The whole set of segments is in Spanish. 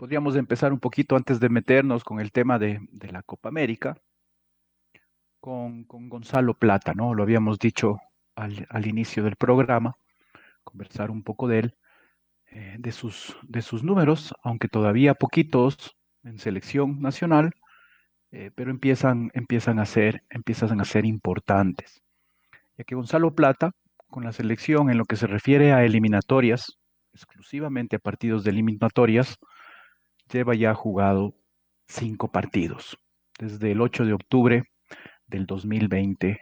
Podríamos empezar un poquito antes de meternos con el tema de, de la Copa América, con, con Gonzalo Plata, ¿no? Lo habíamos dicho al, al inicio del programa, conversar un poco de él, eh, de, sus, de sus números, aunque todavía poquitos en selección nacional, eh, pero empiezan, empiezan, a ser, empiezan a ser importantes. Ya que Gonzalo Plata, con la selección en lo que se refiere a eliminatorias, exclusivamente a partidos de eliminatorias, lleva ya jugado cinco partidos. Desde el 8 de octubre del 2020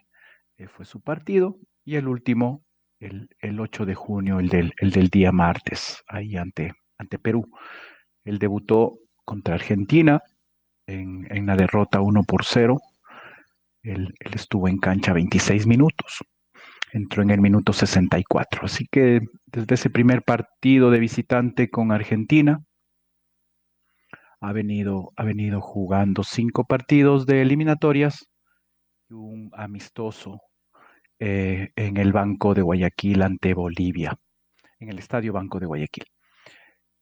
eh, fue su partido y el último, el, el 8 de junio, el del, el del día martes, ahí ante, ante Perú. Él debutó contra Argentina en, en la derrota 1 por 0. Él, él estuvo en cancha 26 minutos entró en el minuto 64. Así que desde ese primer partido de visitante con Argentina, ha venido, ha venido jugando cinco partidos de eliminatorias y un amistoso eh, en el Banco de Guayaquil ante Bolivia, en el Estadio Banco de Guayaquil.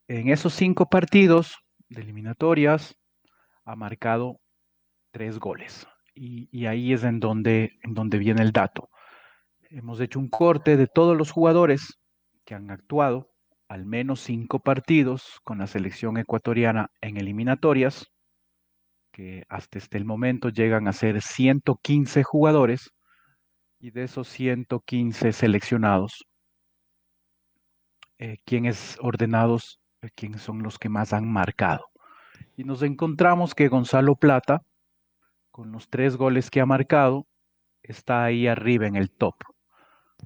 En esos cinco partidos de eliminatorias ha marcado tres goles. Y, y ahí es en donde, en donde viene el dato. Hemos hecho un corte de todos los jugadores que han actuado al menos cinco partidos con la selección ecuatoriana en eliminatorias, que hasta este momento llegan a ser 115 jugadores, y de esos 115 seleccionados, eh, ¿quiénes ordenados, eh, quiénes son los que más han marcado? Y nos encontramos que Gonzalo Plata, con los tres goles que ha marcado, está ahí arriba en el top.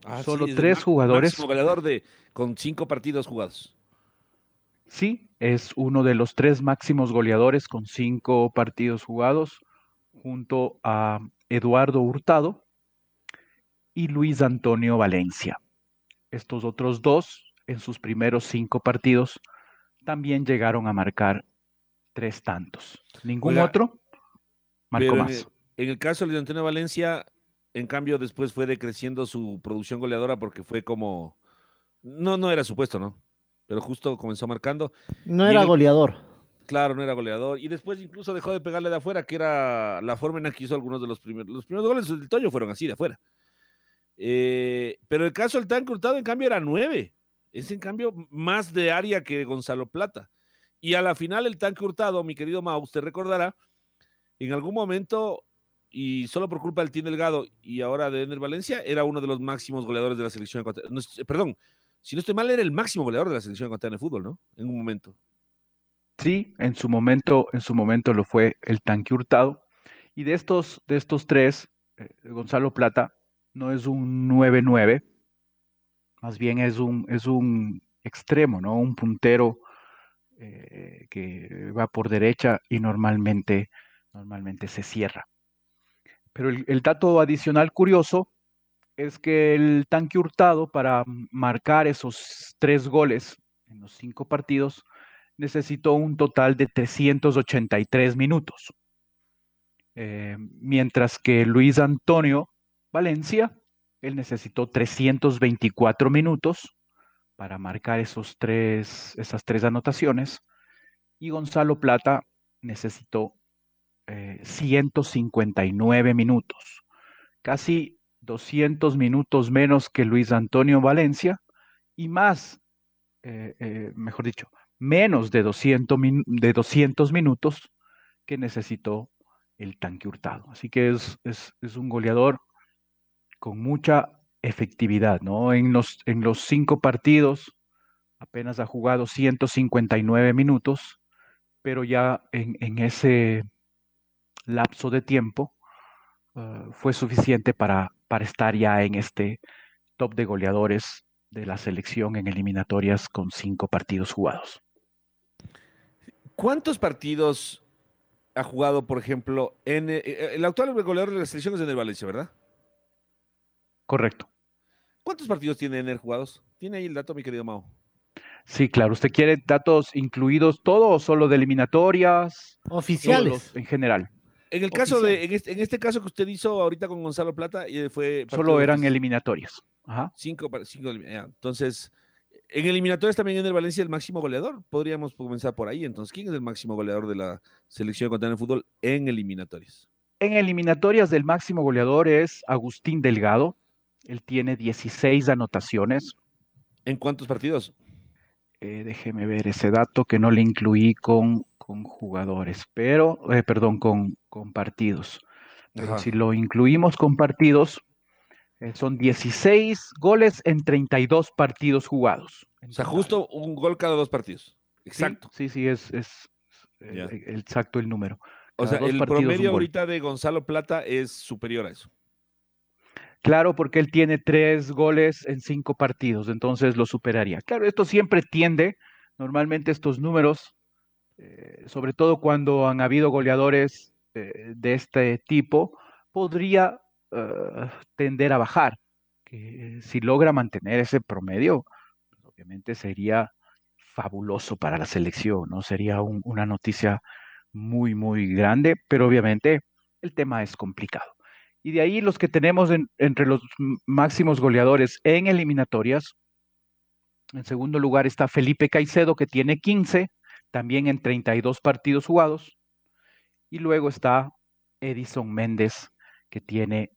Ah, Solo sí, tres jugadores. Máximo goleador de, con cinco partidos jugados. Sí, es uno de los tres máximos goleadores con cinco partidos jugados, junto a Eduardo Hurtado y Luis Antonio Valencia. Estos otros dos, en sus primeros cinco partidos, también llegaron a marcar tres tantos. Ningún Oiga, otro marcó más. en el caso de Antonio Valencia, en cambio, después fue decreciendo su producción goleadora porque fue como. No, no era supuesto, ¿no? Pero justo comenzó marcando. No y era el- goleador. Claro, no era goleador. Y después incluso dejó de pegarle de afuera, que era la forma en la que hizo algunos de los primeros. Los primeros goles del Toño fueron así, de afuera. Eh, pero el caso del Tanque Hurtado, en cambio, era nueve. Es, en cambio, más de área que Gonzalo Plata. Y a la final, el Tanque Hurtado, mi querido Mau, usted recordará, en algún momento, y solo por culpa del Team Delgado y ahora de Ener Valencia, era uno de los máximos goleadores de la selección ecuatoriana. No es- perdón, si no estoy mal, era el máximo goleador de la selección ecuatoriana de fútbol, ¿no? En un momento. Sí, en su momento, en su momento lo fue el tanque hurtado. Y de estos, de estos tres, eh, Gonzalo Plata no es un 9-9, más bien es un, es un extremo, ¿no? Un puntero eh, que va por derecha y normalmente, normalmente se cierra. Pero el, dato adicional curioso es que el tanque hurtado para marcar esos tres goles en los cinco partidos necesitó un total de 383 minutos. Eh, mientras que Luis Antonio Valencia, él necesitó 324 minutos para marcar esos tres, esas tres anotaciones. Y Gonzalo Plata necesitó eh, 159 minutos, casi 200 minutos menos que Luis Antonio Valencia y más, eh, eh, mejor dicho, menos de 200, min- de 200 minutos que necesitó el tanque hurtado. Así que es, es, es un goleador con mucha efectividad, ¿no? En los, en los cinco partidos apenas ha jugado 159 minutos, pero ya en, en ese lapso de tiempo uh, fue suficiente para, para estar ya en este top de goleadores de la selección en eliminatorias con cinco partidos jugados. ¿Cuántos partidos ha jugado, por ejemplo, en eh, eh, el actual goleador de la selección es en el Valencia, ¿verdad? Correcto. ¿Cuántos partidos tiene Ener jugados? ¿Tiene ahí el dato, mi querido Mao? Sí, claro. ¿Usted quiere datos incluidos todo o solo de eliminatorias? Oficiales. en general. En el caso de, en este, en este, caso que usted hizo ahorita con Gonzalo Plata, eh, fue. Solo eran eliminatorias. Ajá. Cinco, cinco Entonces, en eliminatorias también en el Valencia el máximo goleador. Podríamos comenzar por ahí. Entonces, ¿quién es el máximo goleador de la selección de el fútbol en eliminatorias? En eliminatorias del máximo goleador es Agustín Delgado. Él tiene 16 anotaciones. ¿En cuántos partidos? Eh, déjeme ver ese dato que no le incluí con, con jugadores, pero, eh, perdón, con, con partidos. Pero si lo incluimos con partidos, eh, son 16 goles en 32 partidos jugados. O sea, justo un gol cada dos partidos. Exacto. Sí, sí, es, es eh, exacto el número. o sea, el promedio ahorita de Gonzalo Plata es superior a eso. Claro, porque él tiene tres goles en cinco partidos, entonces lo superaría. Claro, esto siempre tiende, normalmente estos números, eh, sobre todo cuando han habido goleadores de este tipo, podría uh, tender a bajar. Que si logra mantener ese promedio, pues, obviamente sería fabuloso para la selección, ¿no? Sería un, una noticia muy, muy grande, pero obviamente el tema es complicado. Y de ahí los que tenemos en, entre los máximos goleadores en eliminatorias. En segundo lugar está Felipe Caicedo, que tiene 15, también en 32 partidos jugados. Y luego está Edison Méndez, que tiene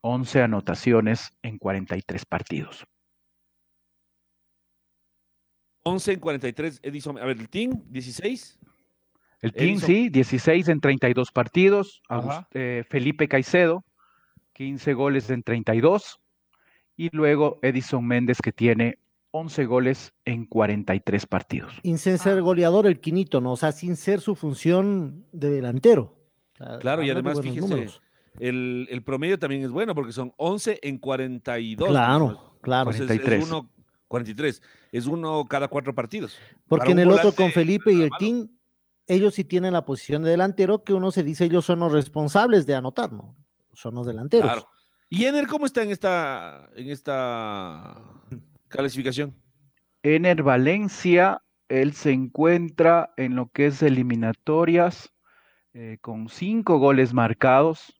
11 eh, anotaciones en 43 partidos. 11 en 43, Edison. A ver, el Team, 16. El Team, sí, 16 en 32 partidos. Eh, Felipe Caicedo, 15 goles en 32. Y luego Edison Méndez, que tiene 11 goles en 43 partidos. Sin ser goleador el quinito, ¿no? O sea, sin ser su función de delantero. claro, y además, fíjese, el, promedio también es bueno porque son 11 en 42. Claro, claro. 43. Es uno, 43. Es uno cada cuatro partidos. Porque en el otro con Felipe y el Team, ellos sí tienen la posición de delantero que uno se dice ellos son los responsables de anotar, ¿no? Son los delanteros. Claro. ¿Y Ener cómo está en esta, en esta clasificación? Ener Valencia, él se encuentra en lo que es eliminatorias eh, con cinco goles marcados,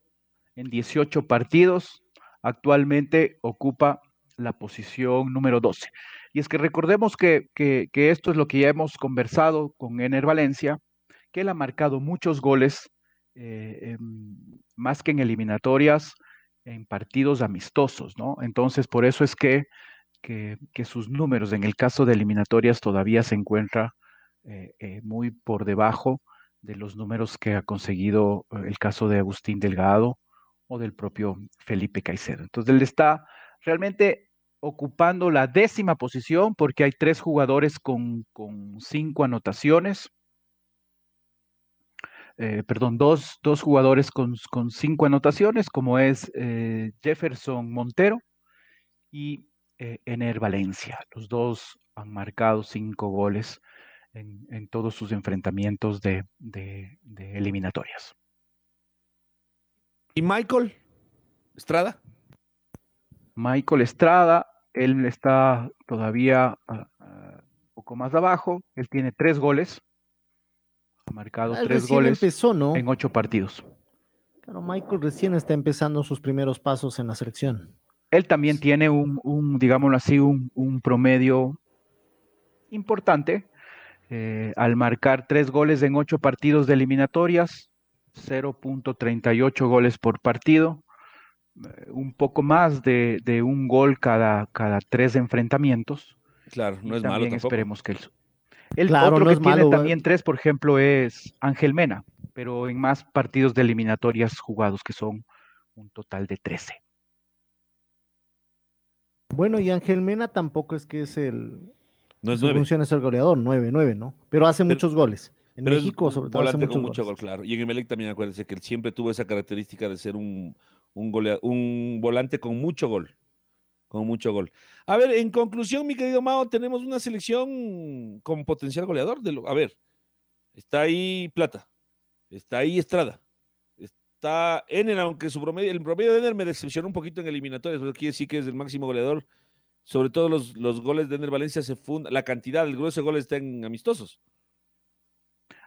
en 18 partidos. Actualmente ocupa la posición número 12. Y es que recordemos que, esto es lo que ya hemos conversado con Ener Valencia, que él ha marcado muchos goles, eh, más que en eliminatorias, en partidos amistosos, ¿no? Entonces, por eso es que, que, sus números en el caso de eliminatorias todavía se encuentra eh, eh, muy por debajo de los números que ha conseguido el caso de Agustín Delgado o del propio Felipe Caicedo. Entonces él está realmente ocupando la décima posición porque hay tres jugadores con, cinco anotaciones. Eh, perdón, dos, dos jugadores con, cinco anotaciones, como es eh, Jefferson Montero y eh, Ener Valencia. Los dos han marcado cinco goles en, todos sus enfrentamientos de eliminatorias. ¿Y Michael Estrada? Michael Estrada, él está todavía ah, ah, un poco más abajo. Él tiene tres goles. Ha marcado ah, tres goles en ocho partidos. Claro, Michael recién está empezando sus primeros pasos en la selección. Él también tiene un, digámoslo así, un, promedio importante. Eh, al marcar tres goles en ocho partidos de eliminatorias, 0.38 goles por partido, eh, un poco más de, un gol cada, cada tres enfrentamientos. Claro, no es malo. Esperemos que El otro que tiene también tres, por ejemplo, es Ángel Mena, pero en más partidos de eliminatorias jugados, que son un total de 13. Bueno, y Ángel Mena tampoco es que es el. No es nueve. función es el goleador, 9-9, ¿no? Pero hace Pero- muchos goles. En México, sobre todo, hace muchos con mucho goles. gol, claro. Y en Emelec también acuérdense que él siempre tuvo esa característica de ser un, un, golea- un volante con mucho gol. Con mucho gol. A ver, en conclusión, mi querido Mao, tenemos una selección con potencial goleador. De lo, a ver, está ahí Plata, está ahí Estrada, está Ener, aunque su promedio, el promedio de Ener me decepcionó un poquito en eliminatorias, pero quiere decir que es el máximo goleador. Sobre todo los, los goles de Ener Valencia se funda, la cantidad, el grueso de goles está en amistosos.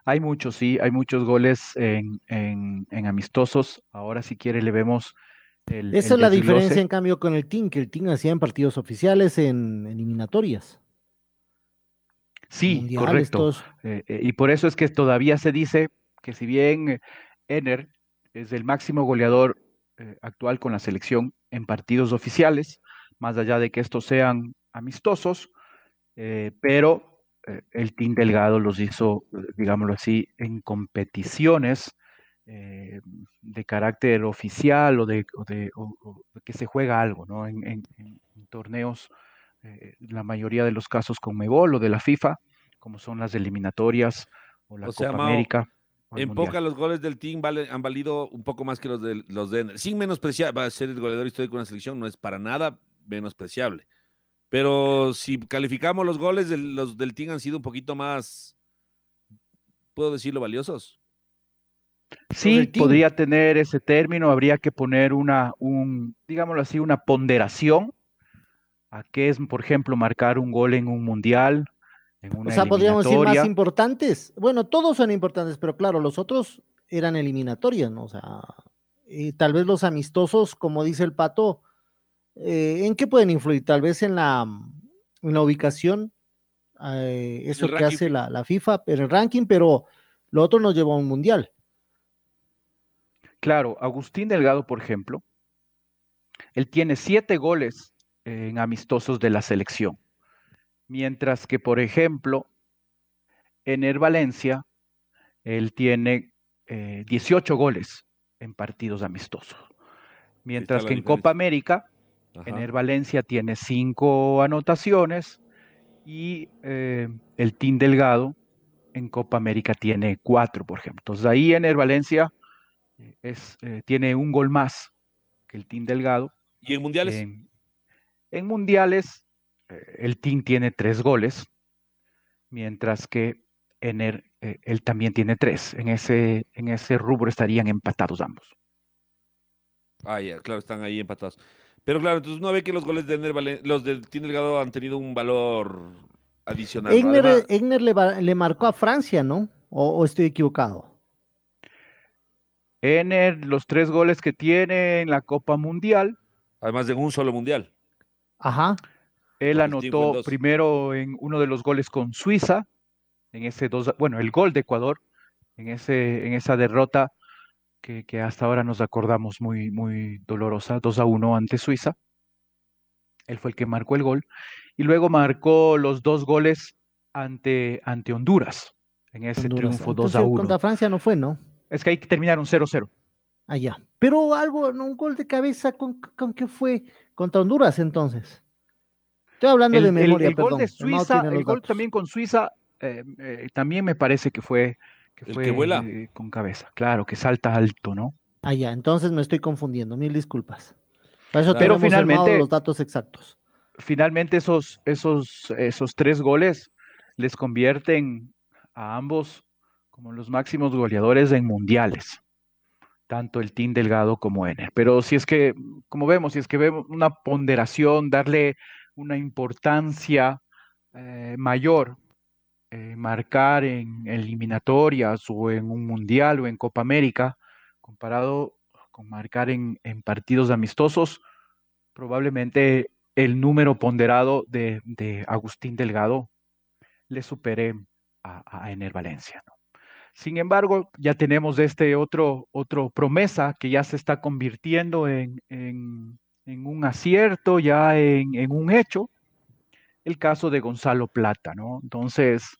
Hay muchos, sí, hay muchos goles en, en- en amistosos. Ahora, si quiere, le vemos el. Esa el es la desglose. diferencia, en cambio, con el Team, que el Team hacía en partidos oficiales, en eliminatorias. Sí, correcto. Eh, eh, y por eso es que todavía se dice que si bien Ener es el máximo goleador eh, actual con la selección en partidos oficiales, más allá de que estos sean amistosos, eh, pero eh, el Team Delgado los hizo, digámoslo así, en competiciones de carácter oficial o de, o de- o- o de que se juega algo, ¿no? En, en- en- en torneos, la mayoría de los casos con Mebol o de la FIFA, como son las eliminatorias o la sea, Copa América. En Mundial. poca los goles del team vale- han valido un poco más que los de los de. Sin menospreciar, va a ser el goleador histórico de una selección, no es para nada menospreciable. Pero si calificamos los goles del, los del team han sido un poquito más, puedo decirlo, valiosos. Sí, podría tener ese término, habría que poner una, un, digámoslo así, una ponderación a qué es, por ejemplo, marcar un gol en un mundial, en O sea, podríamos decir más importantes. Bueno, todos son importantes, pero claro, los otros eran eliminatorias, ¿no? O sea, y tal vez los amistosos, como dice el pato, eh, ¿en qué pueden influir? Tal vez en la, en la ubicación, eh, eso el que ranking hace FIFA. la, la FIFA, en el ranking, pero lo otro nos llevó a un mundial. Claro, Agustín Delgado, por ejemplo, él tiene siete goles en amistosos de la selección, mientras que, por ejemplo, Ener Valencia, él tiene eh, 18 goles en partidos amistosos, mientras que en diferencia. Copa América, Ajá. Ener Valencia tiene cinco anotaciones y eh, el Team Delgado en Copa América tiene cuatro, por ejemplo. Entonces ahí Ener Valencia eh, es, eh, tiene un gol más que el Team Delgado. Y en mundiales, En, mundiales, el Team tiene tres goles, mientras que Ener, eh, él también tiene tres. En ese, en ese rubro estarían empatados ambos. ah, ya, claro, están ahí empatados. Pero claro, entonces uno ve que los goles de Ener Valen- los del Team Delgado han tenido un valor adicional. ¿no? Egner, Además- Egner le, le marcó a Francia, ¿no? ¿O, o estoy equivocado? Ener, los tres goles que tiene en la Copa Mundial, además de un solo mundial. Ajá. Él anotó primero en uno de los goles con Suiza, en ese dos, bueno, el gol de Ecuador, en ese, en esa derrota que, que hasta ahora nos acordamos muy, muy dolorosa, 2 a 1 ante Suiza. Él fue el que marcó el gol. Y luego marcó los dos goles ante, ante Honduras, en ese Honduras. triunfo 2 a Entonces, 1. Contra Francia no fue, ¿no? Es que ahí terminaron 0-0. Allá. Pero algo, ¿no? un gol de cabeza, ¿con, con qué fue? Contra Honduras, entonces. Estoy hablando El, de memoria, el gol perdón. de Suiza, el gol datos. también con Suiza, eh, eh, también me parece que fue, que fue que vuela. eh, con cabeza. Claro, que salta alto, ¿no? Allá, entonces me estoy confundiendo, mil disculpas. Para eso Pero finalmente- los datos exactos. Finalmente esos, esos, esos tres goles les convierten a ambos como los máximos goleadores en mundiales, tanto el Team Delgado como Ener. Pero si es que, como vemos, si es que vemos una ponderación, darle una importancia eh, mayor, eh, marcar en eliminatorias o en un mundial o en Copa América, comparado con marcar en, partidos amistosos, probablemente el número ponderado de, de Agustín Delgado le supere a, a Valencia. Sin embargo, ya tenemos este otro, otro promesa que ya se está convirtiendo en, en- en un acierto, ya en, en un hecho, el caso de Gonzalo Plata, ¿no? Entonces,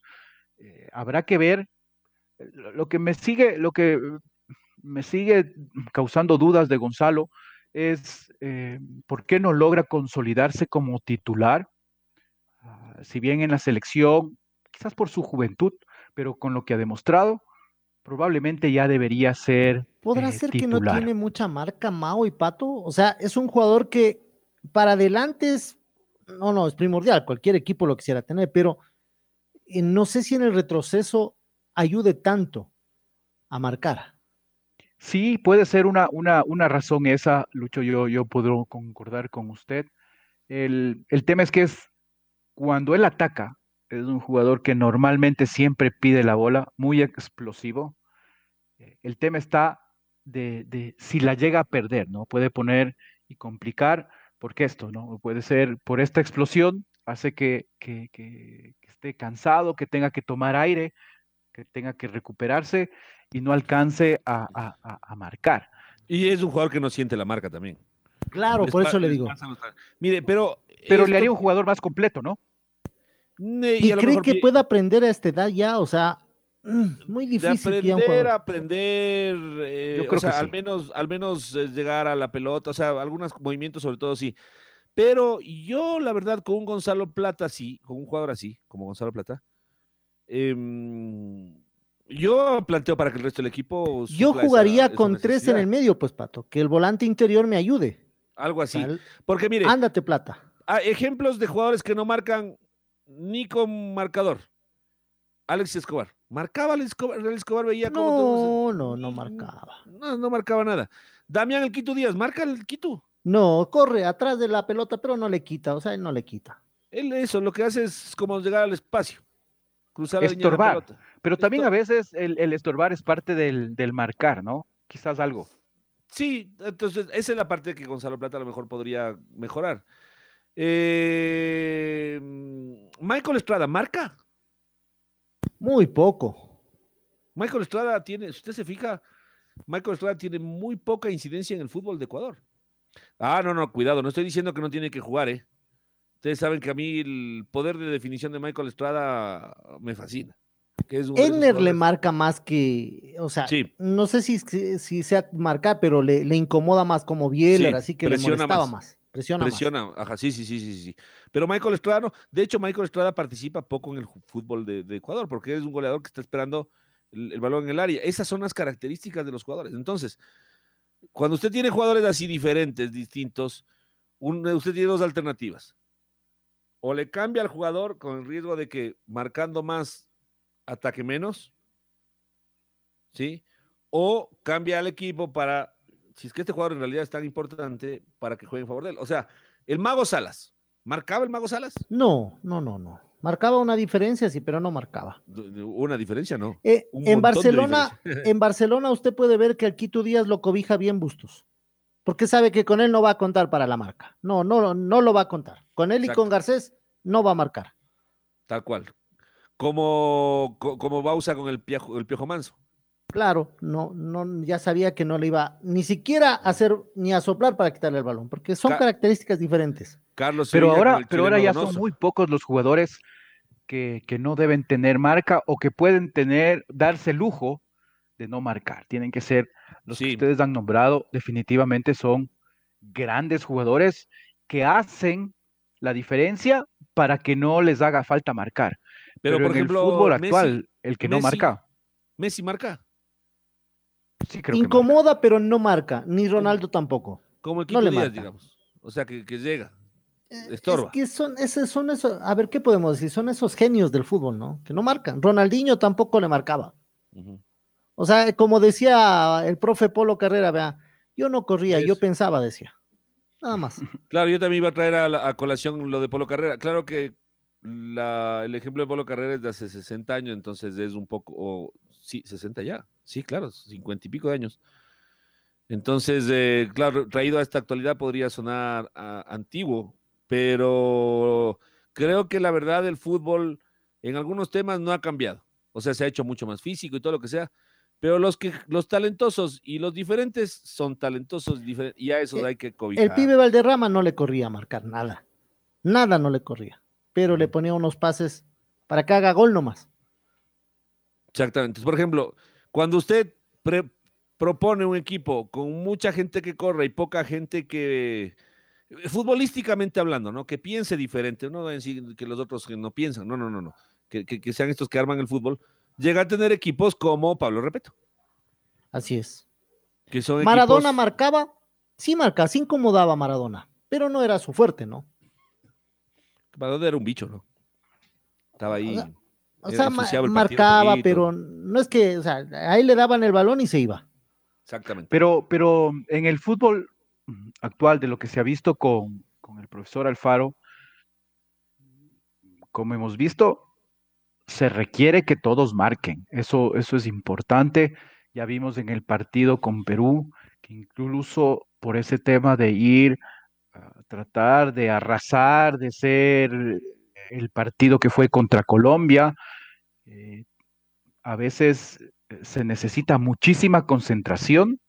eh, habrá que ver. Lo que me sigue, lo que me sigue causando dudas de Gonzalo es eh, por qué no logra consolidarse como titular. Ah, si bien en la selección, quizás por su juventud, pero con lo que ha demostrado, probablemente ya debería ser. ¿Podrá eh, ser que no titular. tiene mucha marca Mao y Pato? O sea, es un jugador que para adelante es, no, no, es primordial, cualquier equipo lo quisiera tener, pero eh, no sé si en el retroceso ayude tanto a marcar. Sí, puede ser una, una, una razón esa, Lucho, yo, yo puedo concordar con usted. El, el tema es que es cuando él ataca, es un jugador que normalmente siempre pide la bola, muy explosivo. Eh, El tema está de, de si la llega a perder, ¿no? Puede poner y complicar, porque esto, ¿no? Puede ser por esta explosión, hace que, que, que- que esté cansado, que tenga que tomar aire, que tenga que recuperarse y no alcance a, a- a- a marcar. Y es un jugador que no siente la marca también. Claro, Les por eso le digo. Mire, pero. Pero esto- le haría un jugador más completo, ¿no? ¿Y lo cree mejor que pueda aprender a esta edad ya? O sea, mm, muy de difícil que ya un aprender, jugador- aprender, eh, Yo o creo sea, que al sí. menos, al menos eh, llegar a la pelota, o sea, algunos movimientos sobre todo sí. Pero yo, la verdad, con un Gonzalo Plata sí, con un jugador así, como Gonzalo Plata, em, yo planteo para que el resto del equipo. Yo esa- jugaría esa con tres en el medio, pues, Pato, que el volante interior me ayude. Algo así. Tal- Porque mire, Ándate, Plata. ejemplos de jugadores que no marcan ni con marcador. Alex Escobar. ¿Marcaba Alex Escobar? Alex Escobar veía No, cómo no, no ni- marcaba. No, no marcaba nada. Damián el Quito Díaz, marca el Quito. No, corre atrás de la pelota, pero no le quita, o sea, él no le quita. Él eso, lo que hace es como llegar al espacio. Cruzar la línea de la Estorbar. pelota. Pero también a veces el, el estorbar es parte del, del marcar, ¿no? Quizás algo. Sí, entonces esa es la parte que Gonzalo Plata a lo mejor podría mejorar. Eh, Michael Estrada, ¿marca? Muy poco. Michael Estrada tiene, si usted se fija, Michael Estrada tiene muy poca incidencia en el fútbol de Ecuador. Ah, no, no, cuidado, no estoy diciendo que no tiene que jugar, ¿eh? Ustedes saben que a mí el poder de definición de Michael Estrada me fascina. que es Enner le marca más que, o sea, Sí. no sé si, si, sea marcar, pero le, le incomoda más como Bieler, Sí, así que le molestaba más. más. Presiona, más. Presiona, ajá, sí, sí, sí, sí, sí. Pero Michael Estrada no. De hecho, Michael Estrada participa poco en el fútbol de, Ecuador porque es un goleador que está esperando el, el balón en el área. Esas son las características de los jugadores. Entonces, cuando usted tiene jugadores así diferentes, distintos, usted tiene dos alternativas. O le cambia al jugador con el riesgo de que marcando más, ataque menos, ¿sí? O cambia al equipo para, si es que este jugador en realidad es tan importante, para que juegue en favor de él. O sea, el Mago Salas, ¿marcaba el Mago Salas? No, no, no, no. Marcaba una diferencia, sí, pero no marcaba. Una diferencia, ¿no? Eh, Un en Barcelona, en Barcelona usted puede ver que al Quito Díaz lo cobija bien Bustos. Porque sabe que con él no va a contar para la marca. No, no, no lo va a contar. Con él y con Garcés no va a marcar. Tal cual. Como, co- como Bausa con el piojo, el piojo manso. Claro, no, no, ya sabía que no le iba ni siquiera a hacer ni a soplar para quitarle el balón, porque son Ca- características diferentes. Carlos Pero Sevilla ahora, pero ahora ya son muy pocos los jugadores que, que no deben tener marca o que pueden tener, darse el lujo de no marcar. Tienen que ser los que ustedes han nombrado, definitivamente son grandes jugadores que hacen la diferencia para que no les haga falta marcar. Pero, por en ejemplo, el fútbol Messi- actual, el que no Messi- marca, Messi marca. Sí creo que marca. Incomoda, pero no marca, ni Ronaldo tampoco. Como el No Díaz, marca. digamos. O sea, que, que llega. Eh, Estorba. Es que son, ese, son esos, a ver, ¿qué podemos decir? Son esos genios del fútbol, ¿no? Que no marcan. Ronaldinho tampoco le marcaba. O sea, como decía el profe Polo Carrera, vea, yo no corría, yo pensaba, decía. Nada más. Claro, yo también iba a traer a, la- a colación lo de Polo Carrera. Claro que la- el ejemplo de Polo Carrera es de hace 60 años, entonces es un poco, o, sí, 60 ya, sí, claro, 50 y pico de años. Entonces, eh, claro, traído a esta actualidad podría sonar ah, antiguo, pero creo que la verdad del fútbol en algunos temas no ha cambiado. O sea, se ha hecho mucho más físico y todo lo que sea, pero los que los talentosos y los diferentes son talentosos difer- y a esos Eh, hay que cobijar. El pibe Valderrama no le corría a marcar nada. Nada no le corría. Pero le ponía unos pases para que haga gol nomás. Exactamente. Por ejemplo, cuando usted pre- propone un equipo con mucha gente que corre y poca gente que, futbolísticamente hablando, ¿no? Que piense diferente, no decir que los otros que no piensan, no, no, no, no, que, que, sean estos que arman el fútbol, llega a tener equipos como Pablo Repeto. Así es. Que son Maradona marcaba, sí marcaba, sí incomodaba a Maradona, pero no era su fuerte, ¿no? Maradona era un bicho, ¿no? Estaba ahí. O sea, marcaba, pero no es que, o sea, ahí le daban el balón y se iba. Exactamente. Pero, pero en el fútbol actual, de lo que se ha visto con, con el profesor Alfaro, como hemos visto, se requiere que todos marquen. Eso, eso es importante. Ya vimos en el partido con Perú que incluso por ese tema de ir a tratar de arrasar, de ser el partido que fue contra Colombia, eh, a veces eh, se necesita muchísima concentración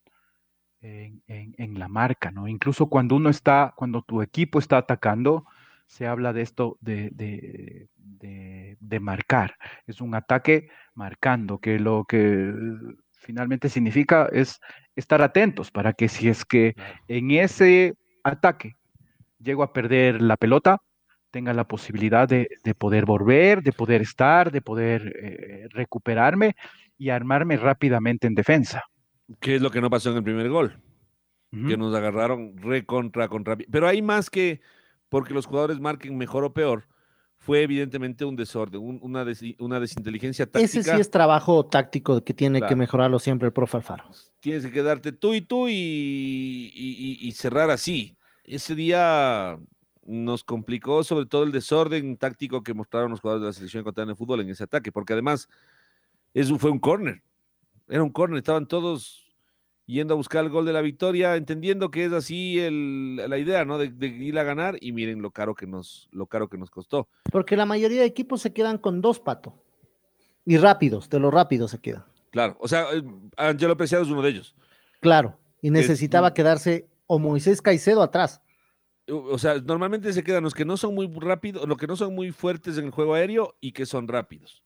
en, la marca, ¿no? Incluso cuando uno está, cuando tu equipo está atacando, se habla de esto de, de, marcar. Es un ataque marcando, que lo que finalmente significa es estar atentos para que si es que en ese ataque llego a perder la pelota, tenga la posibilidad de, poder volver, de poder estar, de poder eh, recuperarme y armarme rápidamente en defensa. ¿Qué es lo que no pasó en el primer gol? Que nos agarraron re contra, contra. Pero hay más que porque los jugadores marquen mejor o peor. Fue evidentemente un desorden, una, una desinteligencia táctica. Ese sí es trabajo táctico que tiene que mejorarlo siempre el profe Alfaro. Tienes que quedarte tú y tú y, y cerrar así. Ese día nos complicó sobre todo el desorden táctico que mostraron los jugadores de la selección ecuatoriana de fútbol en ese ataque, porque además eso fue un córner, era un córner, estaban todos yendo a buscar el gol de la victoria, entendiendo que es así la idea, ¿no? De, ir a ganar y miren lo caro que nos, lo caro que nos costó. Porque la mayoría de equipos se quedan con dos pato y rápidos, de lo rápido se quedan. Claro, o sea, eh, Angelo Preciado es uno de ellos. Claro, y necesitaba quedarse o Moisés Caicedo atrás o sea, normalmente se quedan los que no son muy rápidos, los que no son muy fuertes en el juego aéreo y que son rápidos.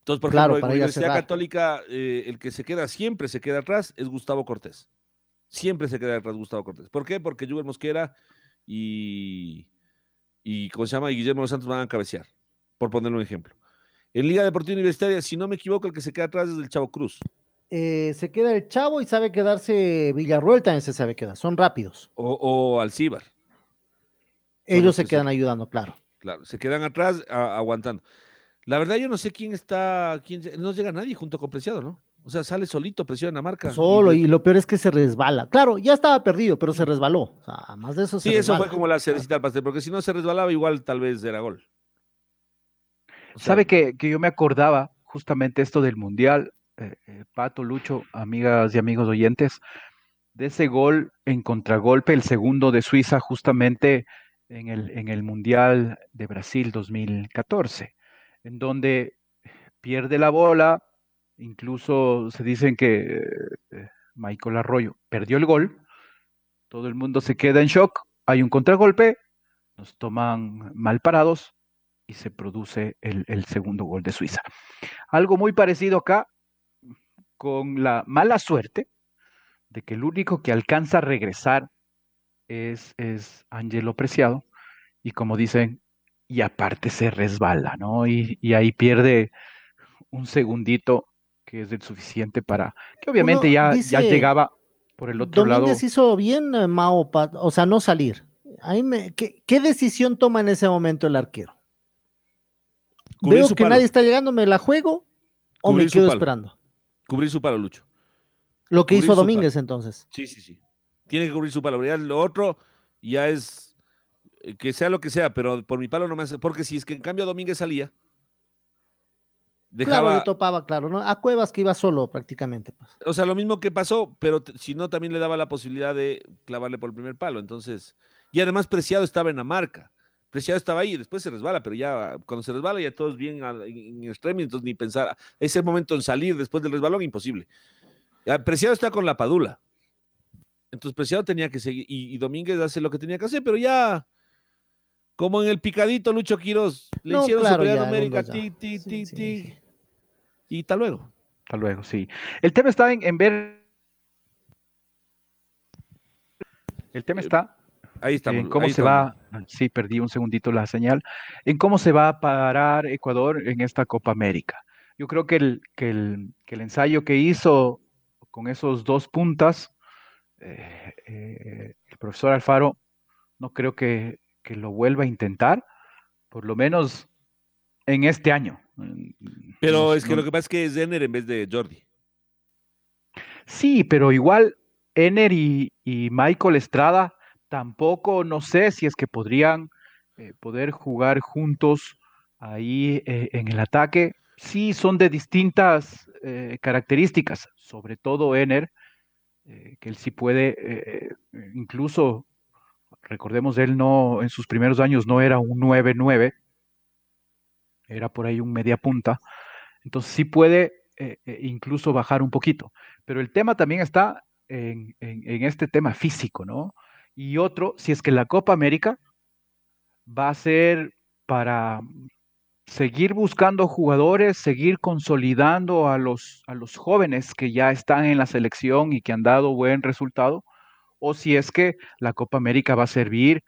Entonces, por ejemplo, en la Universidad Católica, eh, el que se queda siempre se queda atrás es Gustavo Cortés. Siempre se queda atrás Gustavo Cortés. ¿Por qué? Porque Juber Mosquera y, y, ¿cómo se llama? Y Guillermo Los Santos van a cabecear, por ponerle un ejemplo. En Liga Deportiva Universitaria, si no me equivoco, el que se queda atrás es el Chavo Cruz. Eh, se queda el Chavo y sabe quedarse Villarruel también se sabe quedar, son rápidos. O, o Alcíbar. Ellos se quedan ayudando, claro. Claro, se quedan atrás aguantando. La verdad yo no sé quién está, quién, no llega nadie junto con Preciado, ¿no? O sea, sale solito, presiona marca. Solo, y, lo peor es que se resbala. Claro, ya estaba perdido, pero se resbaló. O sea, más de eso Sí, eso fue como la cerecita al pastel, porque si no se resbalaba, igual tal vez era gol. ¿Sabe que, que, yo me acordaba justamente esto del Mundial? Eh, eh, Pato, Lucho, amigas y amigos oyentes, de ese gol en contragolpe, el segundo de Suiza, justamente en el, en el Mundial de Brasil 2014, en donde pierde la bola, incluso se dicen que eh, Michael Arroyo perdió el gol, todo el mundo se queda en shock, hay un contragolpe, nos toman mal parados y se produce el, el segundo gol de Suiza. Algo muy parecido acá, con la mala suerte de que el único que alcanza a regresar es, es Angelo Preciado, y como dicen, y aparte se resbala, ¿no? Y, ahí pierde un segundito que es el suficiente para que obviamente ya, ya llegaba por el otro lado. Domínguez hizo bien, eh, Mao, o sea, no salir. Ahí me, ¿qué, decisión toma en ese momento el arquero? Veo que nadie está llegando, ¿me la juego o me quedo esperando? Cubrir su palo, Lucho. Lo que hizo Domínguez entonces. Sí, sí, sí. Tiene que cubrir su palo. Ya lo otro ya es eh, que sea lo que sea, pero por mi palo no me hace. Porque si es que en cambio Domínguez salía. Dejaba... Claro, topaba, claro, ¿no? A Cuevas que iba solo prácticamente. Pues. O sea, lo mismo que pasó, pero si no, también le daba la posibilidad de clavarle por el primer palo. Entonces, y además Preciado estaba en la marca. Preciado estaba ahí, después se resbala, pero ya cuando se resbala ya todos bien en extremo, entonces ni pensar, ese momento en salir después del resbalón, imposible. Preciado está con la padula. Entonces Preciado tenía que seguir, y, Domínguez hace lo que tenía que hacer, pero ya, como en el picadito Lucho Quiroz, le hicieron superioridad numérica, ti, ti, ti, ti, y hasta luego. Hasta luego, sí. El tema está en, en ver. El tema está Ahí estamos. en cómo ahí se estamos. va. Sí, perdí un segundito la señal. En cómo se va a parar Ecuador en esta Copa América. Yo creo que el, que el, que el ensayo que hizo con esos dos puntas, eh, eh, el profesor Alfaro, no creo que, que lo vuelva a intentar, por lo menos en este año. Pero es que lo que pasa es que es Denner en vez de Jordi. Sí, pero igual Ener y, y Michael Estrada tampoco, no sé si es que podrían eh, poder jugar juntos ahí eh, en el ataque. Sí, son de distintas eh, características, sobre todo Ener, que él sí puede, incluso, recordemos, él no, en sus primeros años no era un 9-9, era por ahí un media punta, entonces sí puede incluso bajar un poquito. Pero el tema también está en- en este tema físico, ¿no? Y otro, si es que la Copa América va a ser para seguir buscando jugadores, seguir consolidando a los, a los jóvenes que ya están en la selección y que han dado buen resultado, o si es que la Copa América va a servir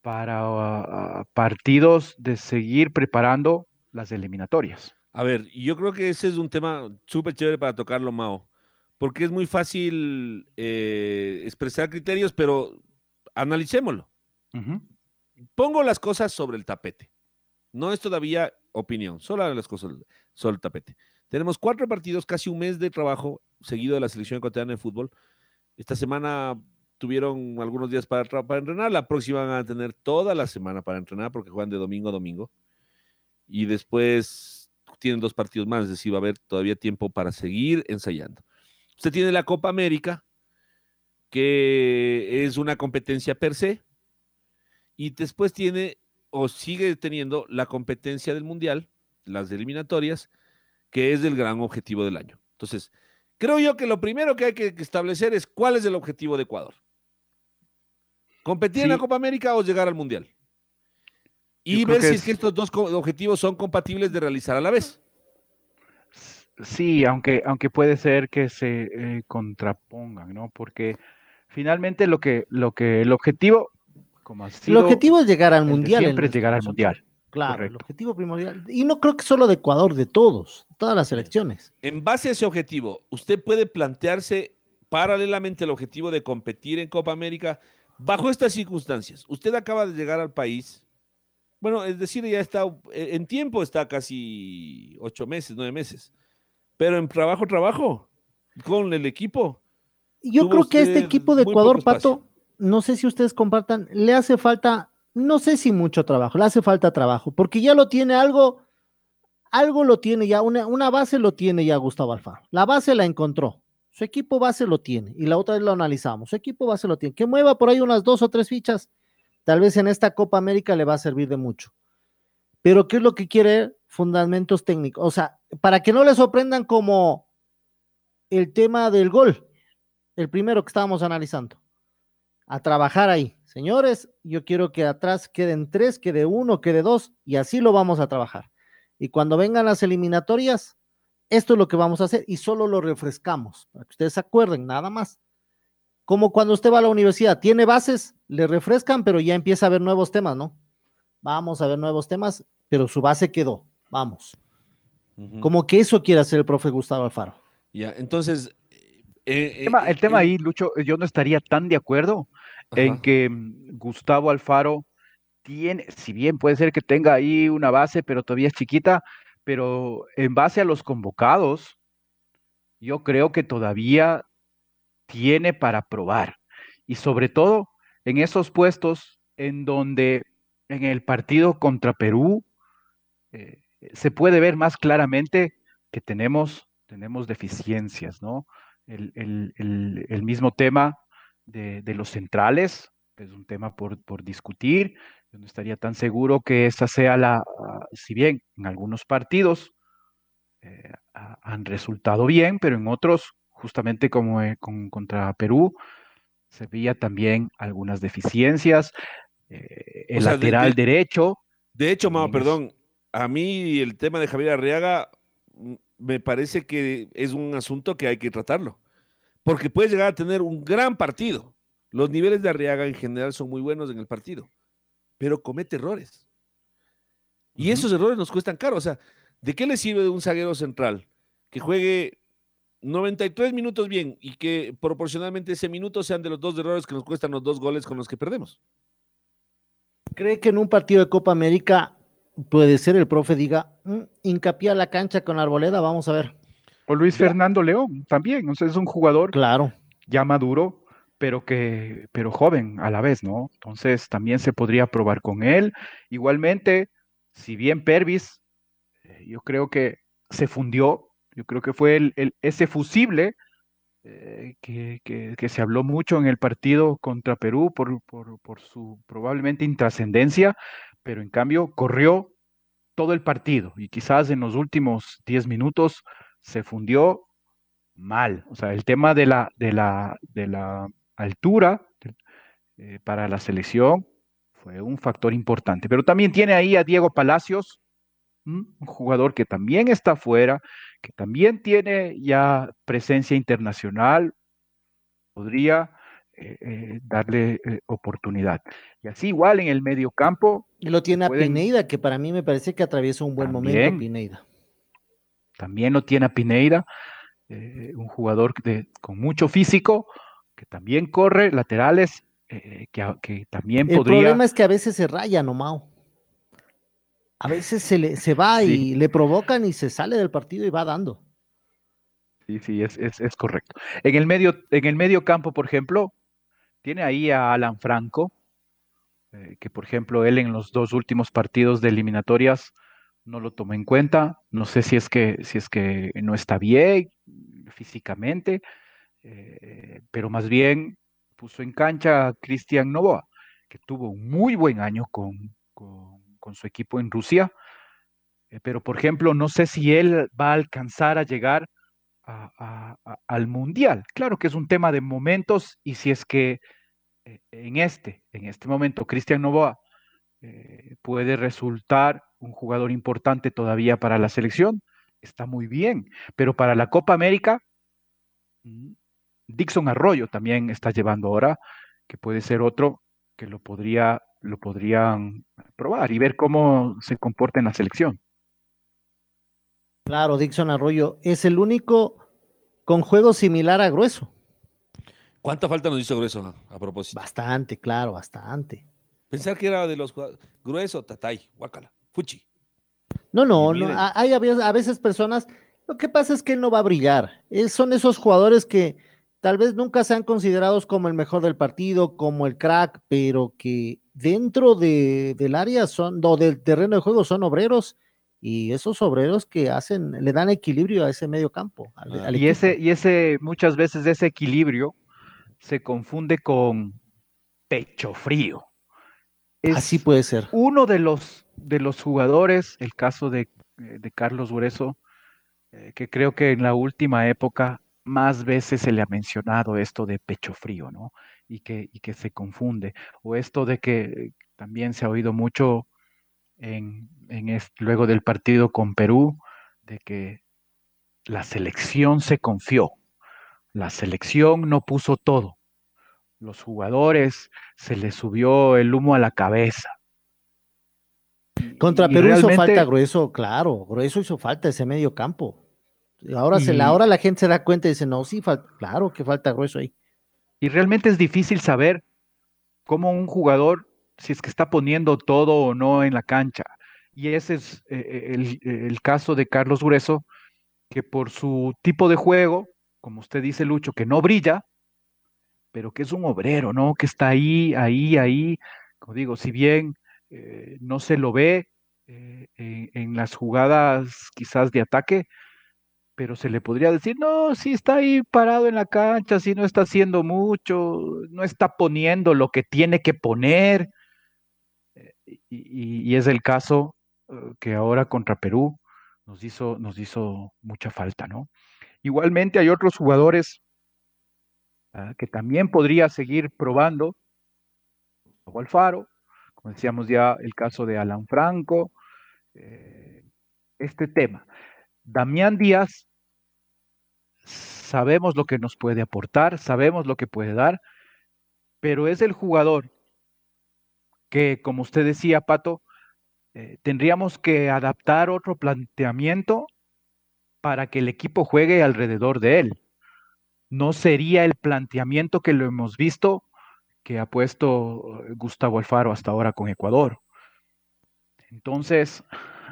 para ah, partidos de seguir preparando las eliminatorias. A ver, yo creo que ese es un tema súper chévere para tocarlo, Mao, porque es muy fácil eh, expresar criterios, pero analicémoslo. Pongo las cosas sobre el tapete. No es todavía opinión, solo las cosas sobre el tapete. Tenemos cuatro partidos, casi un mes de trabajo seguido de la selección ecuatoriana de fútbol. Esta semana tuvieron algunos días para, para entrenar, la próxima van a tener toda la semana para entrenar porque juegan de domingo a domingo. Y después tienen dos partidos más, es decir, va a haber todavía tiempo para seguir ensayando. Usted tiene la Copa América, que es una competencia per se, y después tiene o sigue teniendo la competencia del Mundial, las eliminatorias, que es el gran objetivo del año. Entonces, creo yo que lo primero que hay que establecer es cuál es el objetivo de Ecuador. ¿Competir en la. Copa América o llegar al Mundial? Y ver si es es- que estos dos objetivos son compatibles de realizar a la vez. Sí, aunque, aunque puede ser que se eh, contrapongan, ¿no? Porque finalmente lo que, lo que el objetivo, como ha El sido objetivo es llegar al mundial. en siempre es llegar al mundial. Claro, el objetivo primordial. Y no creo que solo de Ecuador, de todos, todas las selecciones. En base a ese objetivo, usted puede plantearse paralelamente el objetivo de competir en Copa América bajo estas circunstancias. Usted acaba de llegar al país. Bueno, es decir, ya está, en tiempo está casi ocho meses, nueve meses. Pero en trabajo, trabajo, con el equipo. Yo creo que este equipo de Ecuador. Pato, no sé si ustedes compartan, le hace falta, no sé si mucho trabajo, le hace falta trabajo, porque ya lo tiene algo, algo lo tiene ya, una, una base lo tiene ya Gustavo Alfaro. La base la encontró, su equipo base lo tiene, y la otra vez lo analizamos, su equipo base lo tiene. Que mueva por ahí unas dos o tres fichas, tal vez en esta Copa América le va a servir de mucho. Pero ¿qué es lo que quiere? Fundamentos técnicos. O sea, para que no le sorprendan como el tema del gol, el primero que estábamos analizando. A trabajar ahí. Señores, yo quiero que atrás queden tres, quede uno, quede dos, y así lo vamos a trabajar. Y cuando vengan las eliminatorias, esto es lo que vamos a hacer y solo lo refrescamos, para que ustedes se acuerden, nada más. Como cuando usted va a la universidad, tiene bases, le refrescan, pero ya empieza a ver nuevos temas, ¿no? Vamos a ver nuevos temas, pero su base quedó. Vamos. Como que eso quiere hacer el profe Gustavo Alfaro. Ya, entonces. Eh, El tema, eh, el tema eh, ahí, Lucho, yo no estaría tan de acuerdo en que mm, Gustavo Alfaro tiene, si bien puede ser que tenga ahí una base, pero todavía es chiquita, pero en base a los convocados, yo creo que todavía tiene para probar. Y sobre todo en esos puestos en donde en el partido contra Perú eh, se puede ver más claramente que tenemos, tenemos deficiencias, ¿no? El, el- el- el mismo tema de, de los centrales, es un tema por, por discutir. Yo no estaría tan seguro que esa sea la, ah, si bien en algunos partidos eh, ha- han resultado bien, pero en otros, justamente como eh, con- contra Perú, se veía también algunas deficiencias. eh, el O sea, de- lateral de- derecho, De hecho, Mao, perdón, a mí el tema de Javier Arriaga, mm, me parece que es un asunto que hay que tratarlo. Porque puede llegar a tener un gran partido. Los niveles de Arriaga en general son muy buenos en el partido, pero comete errores. Y esos errores nos cuestan caro. O sea, ¿de qué le sirve de un zaguero central que juegue 93 minutos bien y que proporcionalmente ese minuto sean de los dos errores que nos cuestan los dos goles con los que perdemos? ¿Cree que en un partido de Copa América puede ser el profe diga, mm, hincapié a la cancha con Arboleda, vamos a ver? O Luis Fernando León también, o sea, es un jugador claro. ya maduro, pero que, pero joven a la vez, ¿no? Entonces también se podría probar con él. Igualmente, si bien Pervis, eh, yo creo que se fundió, yo creo que fue el, ese fusible eh, que, que, se habló mucho en el partido contra Perú por, por, por su probablemente intrascendencia, pero en cambio corrió todo el partido y quizás en los últimos 10 minutos se fundió mal. O sea, el tema de la, de la, de la altura eh, para la selección fue un factor importante. Pero también tiene ahí a Diego Palacios, un jugador que también está afuera, que también tiene ya presencia internacional, podría eh, eh, darle oportunidad. Y así igual en el medio campo. Y lo tiene a Pineida, que para mí me parece que atraviesa un buen momento Pineida. También lo tiene a Pineida, eh, un jugador de, con mucho físico, que también corre, laterales, eh, que, que, también podría... El problema es que a veces se raya, ¿no, Mao? A veces se, le, se va y le provocan y se sale del partido y va dando. Sí, sí, es, es, correcto. En el, medio, en el medio campo, por ejemplo, tiene ahí a Alan Franco, eh, que por ejemplo él en los dos últimos partidos de eliminatorias no lo tomé en cuenta. No sé si es que, si es que no está bien físicamente, eh, pero más bien puso en cancha a Cristian Novoa, que tuvo un muy buen año con, con, su equipo en Rusia. Eh, pero, por ejemplo, no sé si él va a alcanzar a llegar al Mundial. Claro que es un tema de momentos y si es que en este, en este momento, Cristian Novoa puede resultar un jugador importante todavía para la selección, está muy bien, pero para la Copa América, mm, Dixon Arroyo también está llevando ahora, que puede ser otro que lo podría lo podrían probar y ver cómo se comporta en la selección. Claro, Dixon Arroyo es el único con juego similar a Grueso. ¿Cuánta falta nos hizo Grueso a propósito? Bastante, claro, bastante. Pensar que era de los Grueso, Tatay, Guacala. Fuchi. No, no, no. Hay a veces personas. Lo que pasa es que él no va a brillar. son esos jugadores que tal vez nunca sean considerados como el mejor del partido, como el crack, pero que dentro de, del área son, o del terreno de juego son obreros y esos obreros que hacen, le dan equilibrio a ese medio campo. Ah. y, ese, y ese, muchas veces ese equilibrio se confunde con pecho frío. Así puede ser. Uno de los de los jugadores, el caso de, eh, Carlos Grueso, eh, que creo que en la última época más veces se le ha mencionado esto de pecho frío, ¿no? Y que, y que se confunde. O esto de que también se ha oído mucho en, en luego del partido con Perú, de que la selección se confió. La selección no puso todo. Los jugadores se les subió el humo a la cabeza. Contra Perú hizo falta grueso, claro, grueso hizo falta ese medio campo. Ahora, se la, ahora la gente se da cuenta y dice, no, sí, claro que falta grueso ahí. Y realmente es difícil saber cómo un jugador, si es que está poniendo todo o no en la cancha. Y ese es eh, eh, el, caso de Carlos Grueso, que por su tipo de juego, como usted dice, Lucho, que no brilla, pero que es un obrero, ¿no? Que está ahí, ahí, ahí. Como digo, si bien eh, no se lo ve eh, en, las jugadas quizás de ataque, pero se le podría decir, no, si está ahí parado en la cancha, si no está haciendo mucho, no está poniendo lo que tiene que poner. Eh, y, es el caso que ahora contra Perú nos hizo, nos hizo mucha falta, ¿no? Igualmente hay otros jugadores ah, que también podría seguir probando, como Alfaro, decíamos ya, el caso de Alan Franco, eh, este tema. Damián Díaz, sabemos lo que nos puede aportar, sabemos lo que puede dar, pero es el jugador que, como usted decía, Pato, eh, tendríamos que adaptar otro planteamiento para que el equipo juegue alrededor de él. No sería el planteamiento que lo hemos visto que ha puesto eh, Gustavo Alfaro hasta ahora con Ecuador. Entonces,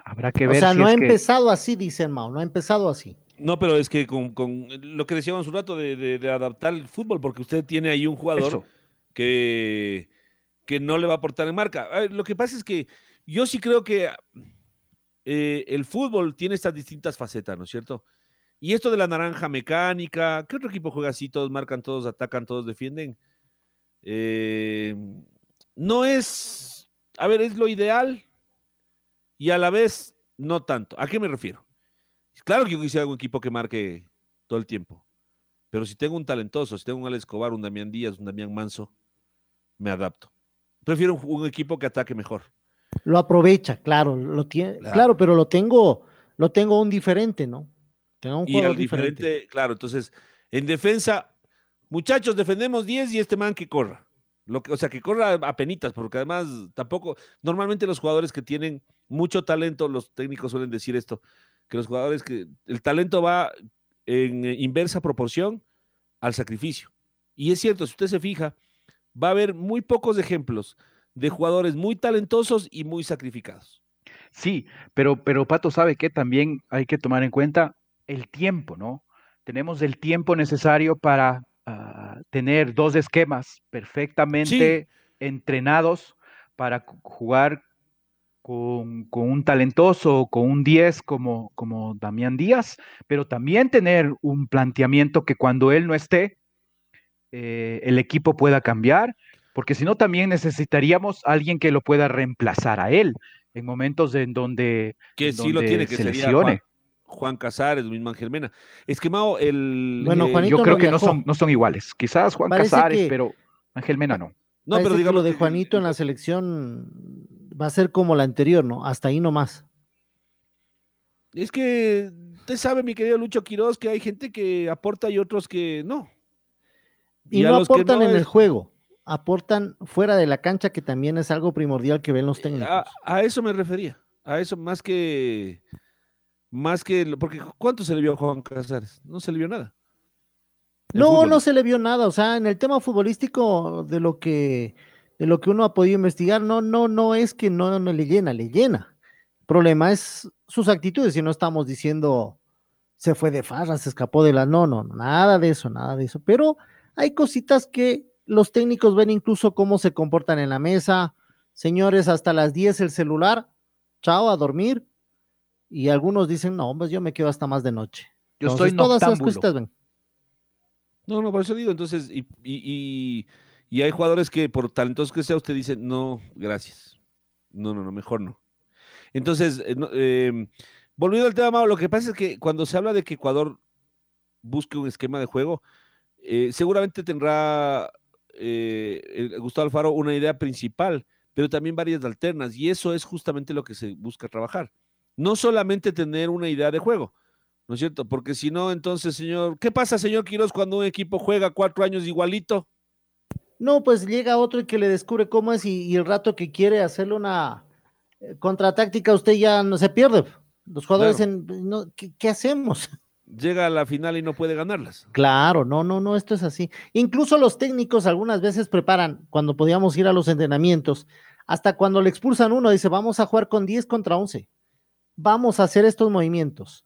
habrá que ver. O sea, no ha empezado así, dicen Mao, no ha empezado así. No, pero es que con, lo que decíamos un rato de, adaptar el fútbol, porque usted tiene ahí un jugador que, que no le va a aportar en marca. lo que pasa es que yo sí creo que eh, el fútbol tiene estas distintas facetas, ¿no es cierto? Y esto de la naranja mecánica, ¿qué otro equipo juega así? Todos marcan, todos atacan, todos defienden. Eh, no es, a ver, es lo ideal y a la vez no tanto. ¿A qué me refiero? Claro que yo quisiera un equipo que marque todo el tiempo, pero si tengo un talentoso, si tengo un Alex Escobar, un Damián Díaz, un Damián Manso, me adapto. Prefiero un, equipo que ataque mejor. Lo aprovecha, claro, lo tiene, claro. pero lo tengo, lo tengo un diferente, ¿no? Tengo un juego diferente. Claro, entonces, en defensa, muchachos, defendemos 10 y este man que corra. Lo que, o sea, que corra a penitas, porque además tampoco, normalmente los jugadores que tienen mucho talento, los técnicos suelen decir esto, que los jugadores que el talento va en inversa proporción al sacrificio. Y es cierto, si usted se fija, va a haber muy pocos ejemplos de jugadores muy talentosos y muy sacrificados. Sí, pero, pero Pato sabe que también hay que tomar en cuenta el tiempo, ¿no? Tenemos el tiempo necesario para Ah, tener dos esquemas perfectamente entrenados para jugar con, un talentoso, con un 10 como, como Damián Díaz, pero también tener un planteamiento que cuando él no esté, eh, el equipo pueda cambiar, porque si no también necesitaríamos alguien que lo pueda reemplazar a él en momentos en donde, que sí lo tiene que se lesione. Juan Casares, mismo Ángel Mena. Es que Mao, el. Bueno, eh, yo creo que no son, no son iguales. Quizás Juan Casares, pero Ángel Mena no. No, pero digamos. Lo de Juanito en la selección va a ser como la anterior, ¿no? Hasta ahí nomás. Es que usted sabe, mi querido Lucho Quiroz, que hay gente que aporta y otros que no. Y, no aportan en el juego, aportan fuera de la cancha, que también es algo primordial que ven los técnicos. a eso me refería, a eso más que más que, porque ¿cuánto se le vio a Juan Casares? No se le vio nada. No, no se le vio nada. O sea, en el tema futbolístico de lo que, de lo que uno ha podido investigar, no, no, no es que no, no le llena, le llena. El problema es sus actitudes, y no estamos diciendo se fue de farra, se escapó de la. No, no, nada de eso, nada de eso. Pero hay cositas que los técnicos ven incluso cómo se comportan en la mesa. Señores, hasta las 10 el celular, chao, a dormir y algunos dicen, no, pues yo me quedo hasta más de noche. Yo estoy todas esas cosas ven. No, no, por eso digo, entonces, y, hay jugadores que por talentosos que sea, usted dice, no, gracias. No, no, no, mejor no. Entonces, eh, em, volviendo al tema, lo que pasa es que cuando se habla de que Ecuador busque un esquema de juego, eh, seguramente tendrá eh, Gustavo Alfaro una idea principal, pero también varias alternas, y eso es justamente lo que se busca trabajar no solamente tener una idea de juego, ¿no es cierto? Porque si no, entonces, señor, ¿qué pasa, señor Quiroz, cuando un equipo juega cuatro años igualito? No, pues llega otro y que le descubre cómo es y, el rato que quiere hacerle una eh, contratáctica, usted ya no se pierde. Los jugadores, en, ¿qué, hacemos? Llega a la final y no puede ganarlas. Claro, no, no, no, esto es así. Incluso los técnicos algunas veces preparan, cuando podíamos ir a los entrenamientos, hasta cuando le expulsan uno, dice, vamos a jugar con 10 contra 11 vamos a hacer estos movimientos.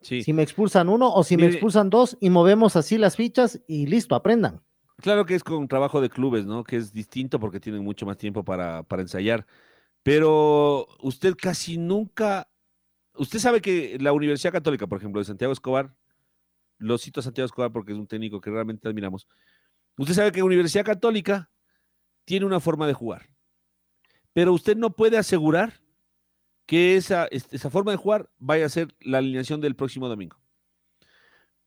Si me expulsan uno o si me expulsan dos y movemos así las fichas y listo, aprendan. Claro que es con trabajo de clubes, ¿no? Que es distinto porque tienen mucho más tiempo para, para ensayar. Pero usted casi nunca, usted sabe que la Universidad Católica, por ejemplo, de Santiago Escobar, lo cito a Santiago Escobar porque es un técnico que realmente admiramos. Usted sabe que la Universidad Católica tiene una forma de jugar, pero usted no puede asegurar que esa, esa forma de jugar vaya a ser la alineación del próximo domingo.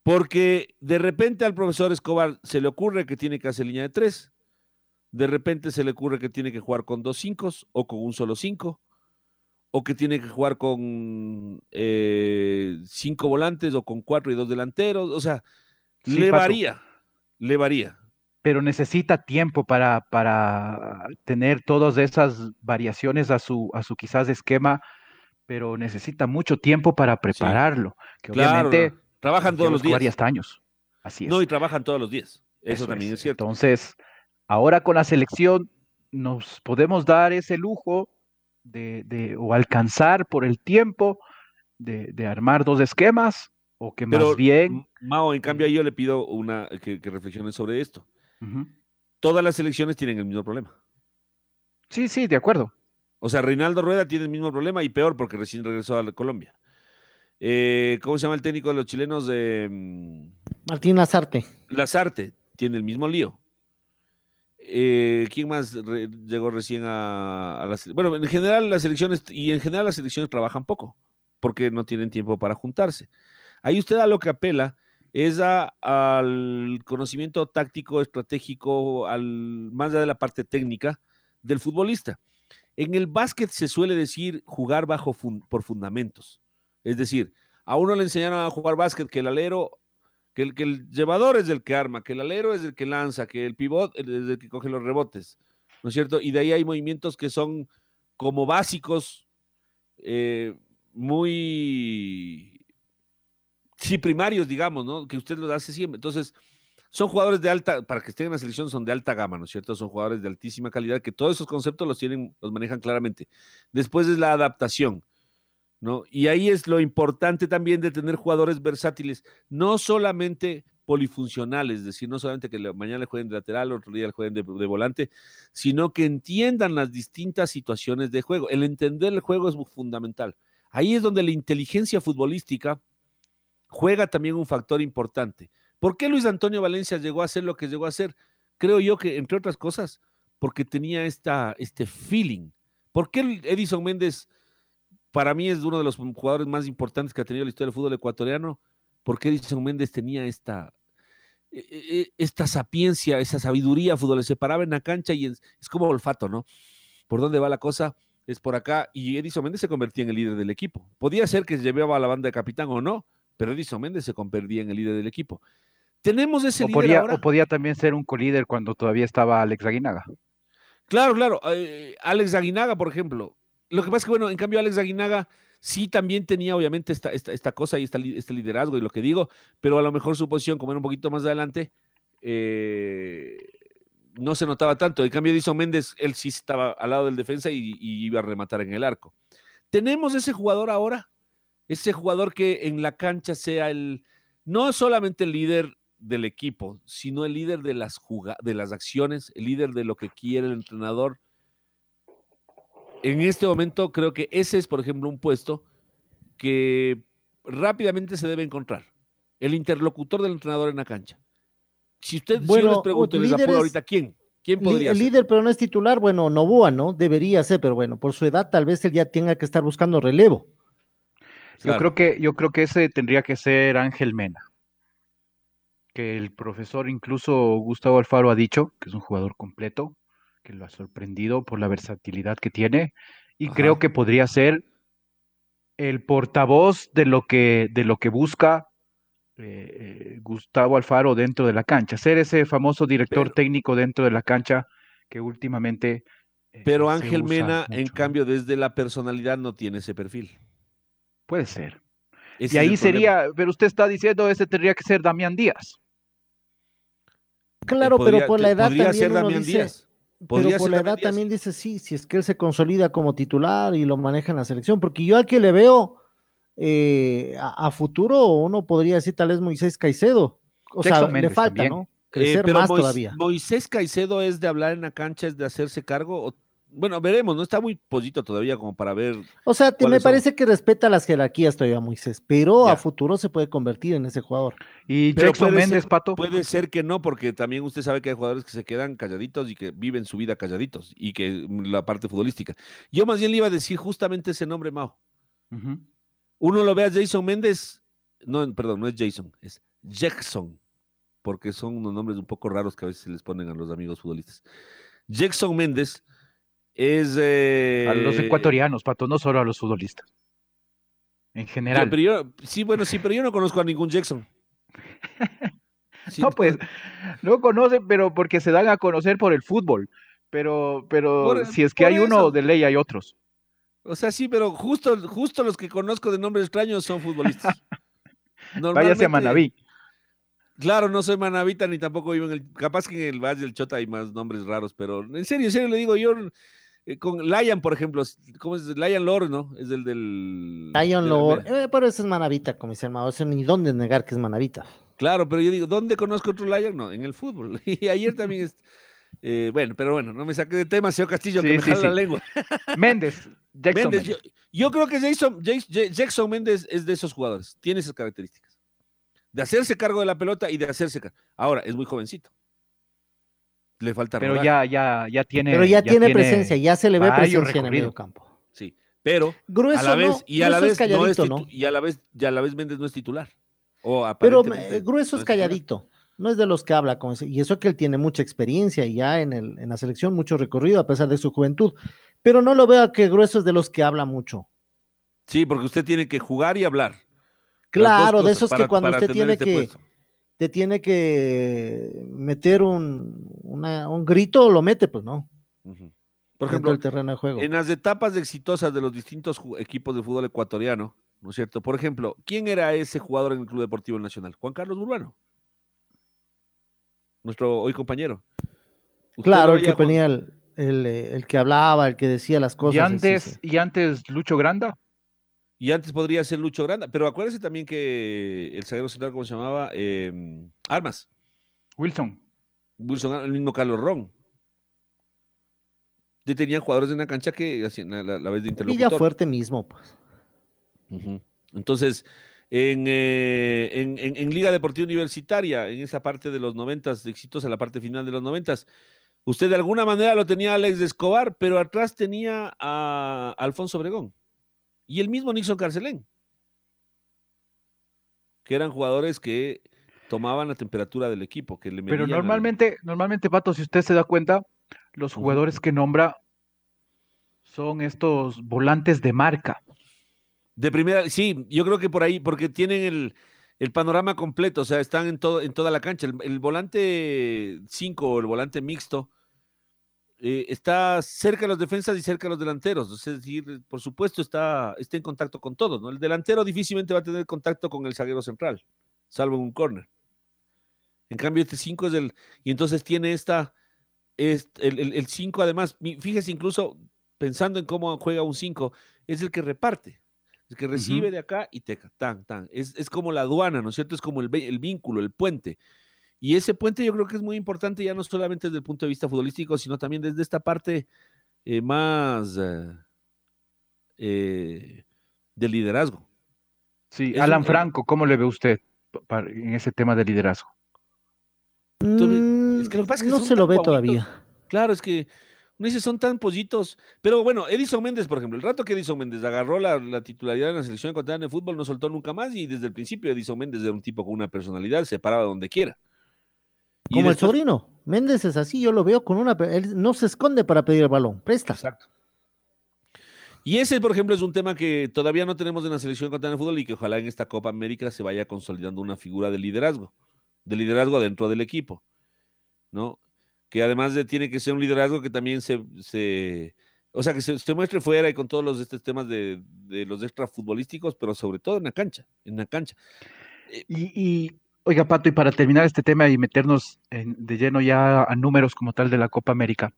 Porque de repente al profesor Escobar se le ocurre que tiene que hacer línea de tres, de repente se le ocurre que tiene que jugar con dos cinco o con un solo cinco, o que tiene que jugar con eh, cinco volantes o con cuatro y dos delanteros. O sea, Sí, le Pato. varía, le varía. pero necesita tiempo para, para tener todas esas variaciones a su, a su quizás esquema, pero necesita mucho tiempo para prepararlo, que Claro, obviamente trabajan todos los días. hasta años. Así es. No, y trabajan todos los días. Eso, Eso también es. es cierto. Entonces, ahora con la selección nos podemos dar ese lujo de, de- o alcanzar por el tiempo de, de armar dos esquemas o que Pero, más bien... Mao, en cambio, ahí yo le pido una que, que reflexione sobre esto. Todas las selecciones tienen el mismo problema. Sí, sí, de acuerdo. O sea, Reinaldo Rueda tiene el mismo problema y peor porque recién regresó a Colombia. Eh, ¿Cómo se llama el técnico de los chilenos? de Martín Lazarte. Lazarte tiene el mismo lío. Eh, ¿Quién más llegó recién a, a la sele- Bueno, en general las elecciones y en general las elecciones trabajan poco porque no tienen tiempo para juntarse. Ahí usted a lo que apela es a- al conocimiento táctico, estratégico, al, más allá de la parte técnica del futbolista. En el básquet se suele decir jugar bajo por fundamentos. Es decir, a uno le enseñaron a jugar básquet que el alero, que el, que el llevador es el que arma, que el alero es el que lanza, que el pivot es el que coge los rebotes, ¿no es cierto? Y de ahí hay movimientos que son como básicos, eh, muy, sí, primarios, digamos, ¿no? Que usted los hace siempre. Entonces, son jugadores de alta, para que estén en la selección, son de alta gama, ¿no es cierto? Son jugadores de altísima calidad, que todos esos conceptos los tienen, los manejan claramente. Después es la adaptación, Y ahí es lo importante también de tener jugadores versátiles, no solamente polifuncionales, es decir, no solamente que mañana le jueguen de lateral, otro día le jueguen de, de volante, sino que entiendan las distintas situaciones de juego. El entender el juego es fundamental. Ahí es donde la inteligencia futbolística juega también un factor importante. ¿Por qué Luis Antonio Valencia llegó a ser lo que llegó a ser? Creo yo que, entre otras cosas, porque tenía esta, este feeling. ¿Por qué Edison Méndez, para mí, es uno de los jugadores más importantes que ha tenido la historia del fútbol ecuatoriano? Porque Edison Méndez tenía esta, e- e- esta sapiencia, esa sabiduría fútbol, se paraba en la cancha y es, es como olfato, ¿no? ¿Por dónde va la cosa? Es por acá. Y Edison Méndez se convertía en el líder del equipo. Podía ser que llevaba a la banda de capitán o no, pero Edison Méndez se convertía en el líder del equipo. Tenemos ese O líder podía, ahora. o podía también ser un colíder cuando todavía estaba Alex Aguinaga. Claro, claro. eh, Alex Aguinaga, por ejemplo. Lo que pasa es que, bueno, en cambio, Alex Aguinaga sí también tenía, obviamente, esta, esta, esta cosa y esta este liderazgo y lo que digo, pero a lo mejor su posición, como era un poquito más adelante, eh, no se notaba tanto. En cambio, Edison Méndez, él sí estaba al lado del defensa y, iba a rematar en el arco. Tenemos ese jugador ahora, ese jugador que en la cancha sea el, no solamente el líder del equipo, sino el líder de las, de las acciones, el líder de lo que quiere el entrenador. En este momento creo que ese es, por ejemplo, un puesto que rápidamente se debe encontrar. El interlocutor del entrenador en la cancha. Si usted, si yo Bueno, les pregunto, les apuro ahorita, ¿quién? ¿Quién podría el líder, pero no es titular. Bueno, Novoa, ¿no? Debería ser, pero bueno, por su edad tal vez él ya tenga que estar buscando relevo. Yo creo que, yo creo que ese tendría que ser Ángel Mena. Que el profesor, incluso Gustavo Alfaro, ha dicho que es un jugador completo, que lo ha sorprendido por la versatilidad que tiene. Y Ajá. creo que podría ser el portavoz de lo que, de lo que busca eh, eh, Gustavo Alfaro dentro de la cancha. Ser ese famoso director Pero- técnico dentro de la cancha que últimamente. eh, Pero se Ángel Mena, en cambio, desde la personalidad no tiene ese perfil. Puede ser. Ese Y ahí problema. sería, pero usted está diciendo, ese tendría que ser Damián Díaz. Claro, podría- pero por la edad podría también ser uno Damián dice, Díaz. Pero por la edad también dice sí, si es que él se consolida como titular y lo maneja en la selección, porque yo aquí le veo eh, a, a futuro, uno podría decir tal vez Moisés Caicedo, o sea, Jackson le falta, también. ¿no? Eh, Crecer pero más Mois- todavía. Moisés Caicedo es de hablar en la cancha, es de hacerse cargo. o- bueno, veremos, no está muy posito todavía como para ver. O sea, te- me parece que respeta las jerarquías todavía Moisés, pero Ya. a futuro se puede convertir en ese jugador. Y Pero Jackson Méndez, ser- Pato. Puede ser que no, porque también usted sabe que hay jugadores que se quedan calladitos y que viven su vida calladitos y que la parte futbolística. Yo más bien le iba a decir justamente ese nombre, Mao. Uno lo ve a Jason Méndez, no, perdón, no es Jason, es Jackson, porque son unos nombres un poco raros que a veces se les ponen a los amigos futbolistas. Jackson Méndez es... eh, A los ecuatorianos, Pato, no solo a los futbolistas. En general. pero yo- sí, bueno, sí, pero yo no conozco a ningún Jackson. Sí, No, pues, no conocen, pero porque se dan a conocer por el fútbol. Pero, pero Por- si es que hay uno, de ley hay otros. O sea, sí, pero justo, justo los que conozco de nombres extraños son futbolistas. Váyase a Manaví. Claro, no soy manavita ni tampoco vivo en el. Capaz que en el Valle del Chota hay más nombres raros, pero en serio, en serio le digo, yo eh, con Lion, por ejemplo, ¿cómo es? Lion Lord, ¿no? Es el del. Lion del- Lord, eh, pero ese es manavita, como dice el Mao, eso ni dónde negar que es manavita. Claro, pero yo digo, ¿dónde conozco otro Lion? No, en el fútbol. Y ayer también es. eh, bueno, pero bueno, no me saqué de tema, señor Castillo, que me sí, jala la lengua. Méndez, Jackson Méndez, yo, Méndez. yo creo que Jason, Jas- Ja- Jackson Méndez es de esos jugadores, tiene esas características. De hacerse cargo de la pelota y de hacerse cargo. Ahora, es muy jovencito. Le falta Pero rodaje, ya, ya, ya tiene. Pero ya, tiene, presencia, ya se le ve presencia en el medio campo. sí. Pero Grueso a la vez, no, y a la vez no es a la vez, y a la vez Méndez no es titular. O Pero eh, Grueso es titular. calladito, no es de los que habla, con ese- y eso que él tiene mucha experiencia y ya en, el, en la selección, mucho recorrido a pesar de su juventud. Pero no lo veo que Grueso es de los que habla mucho. Sí, porque usted tiene que jugar y hablar. Claro, de esos para- que cuando usted tiene este que, puesto. Te tiene que meter un, una- un grito, lo mete, pues no. Por ejemplo, del terreno de juego. En las etapas exitosas de los distintos equipos de fútbol ecuatoriano, ¿no es cierto? Por ejemplo, ¿quién era ese jugador en el Club Deportivo Nacional? Juan Carlos Urbano. Nuestro hoy compañero. Claro, el que ponía el, el, eh, el que hablaba, el que decía las cosas. Y sí, antes, sí. y antes Lucho Granda. Y antes podría ser Lucho Granda, pero acuérdese también que el zaguero central, ¿cómo se llamaba? Eh, Armas. Wilson. Wilson, el mismo Carlos Ron. Ya tenían jugadores en la cancha que hacían la, la- la vez de Villa interlocutor. Fuerte mismo, pues. Entonces, en, eh, en, en- en Liga Deportiva Universitaria, en esa parte de los noventas, exitosa la parte final de los noventas, usted de alguna manera lo tenía a Alex Escobar, pero atrás tenía a Alfonso Obregón y el mismo Nixon Carcelén, que eran jugadores que tomaban la temperatura del equipo, que le Pero normalmente, normalmente, Pato, si usted se da cuenta, los jugadores que nombra son estos volantes de marca. De primera, sí, yo creo que por ahí, porque tienen el, el panorama completo, o sea, están en, todo, en toda la cancha. El, el volante 5 o el volante mixto eh, está cerca de los defensas y cerca de los delanteros. Es decir, por supuesto, está, está en contacto con todos. ¿no? El delantero difícilmente va a tener contacto con el zaguero central, salvo en un córner. En cambio, este 5 es el. Y entonces tiene esta. est- el 5, además, fíjese, incluso pensando en cómo juega un 5, es el que reparte. El que recibe de acá y teca, tan, tan. Es, es como la aduana, ¿no es cierto? Es como el, el vínculo, el puente. Y ese puente yo creo que es muy importante ya no solamente desde el punto de vista futbolístico, sino también desde esta parte eh, más eh, eh, de liderazgo. Sí, Es Alan un- Franco, ¿cómo le ve usted en ese tema de liderazgo? Mm, es que lo que pasa es que no se lo ve guaguitos. todavía. Claro, es que uno dice, son tan pollitos. Pero bueno, Edison Méndez, por ejemplo, el rato que Edison Méndez agarró la, la titularidad en la selección ecuatoriana de fútbol, no soltó nunca más. Y desde el principio, Edison Méndez era un tipo con una personalidad, se paraba donde quiera. Como el sobrino. Méndez es así, yo lo veo con una. Él no se esconde para pedir el balón, presta. Exacto. Y ese, por ejemplo, es un tema que todavía no tenemos en la selección ecuatoriana de fútbol y que ojalá en esta Copa América se vaya consolidando una figura de liderazgo, de liderazgo dentro del equipo, ¿no? Que además de, tiene que ser un liderazgo que también se, se o sea, que se, se muestre fuera y con todos los estos temas de, de los extra futbolísticos, pero sobre todo en la cancha, en la cancha. Y, y, oiga, Pato, y para terminar este tema y meternos de lleno ya a números como tal de la Copa América,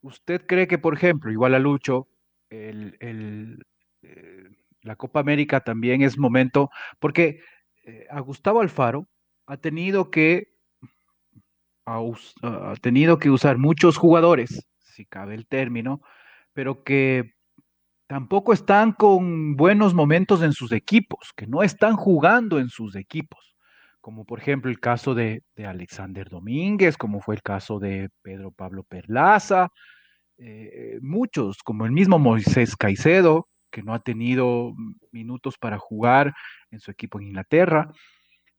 ¿usted cree que, por ejemplo, igual a Lucho, eh, la Copa América también es momento, porque eh, a Gustavo Alfaro ha tenido que ha, ha tenido que usar muchos jugadores, si cabe el término, pero que tampoco están con buenos momentos en sus equipos, que no están jugando en sus equipos, como por ejemplo el caso de, de Alexander Domínguez, como fue el caso de Pedro Pablo Perlaza, eh, muchos, como el mismo Moisés Caicedo, que no ha tenido minutos para jugar en su equipo en Inglaterra.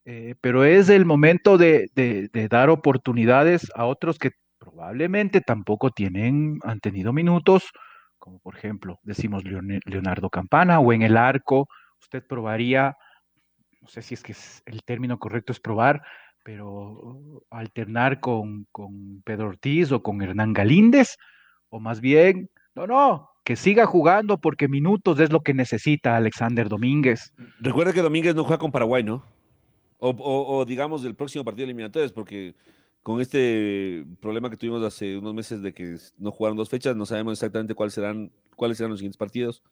Eh, pero es el momento de, de- de dar oportunidades a otros que probablemente tampoco tienen, han tenido minutos, como por ejemplo, decimos Leonardo Campana, o en el arco, usted probaría, no sé si es que el término correcto es probar, pero alternar con, con Pedro Ortiz o con Hernán Galíndez, o más bien, no, no, que siga jugando porque minutos es lo que necesita Alexander Domínguez. Recuerda que Domínguez no juega con Paraguay, ¿no? O, o, digamos del próximo partido de eliminatorias, porque con este problema que tuvimos hace unos meses de que no jugaron dos fechas, no sabemos exactamente cuáles serán, cuáles serán los siguientes partidos.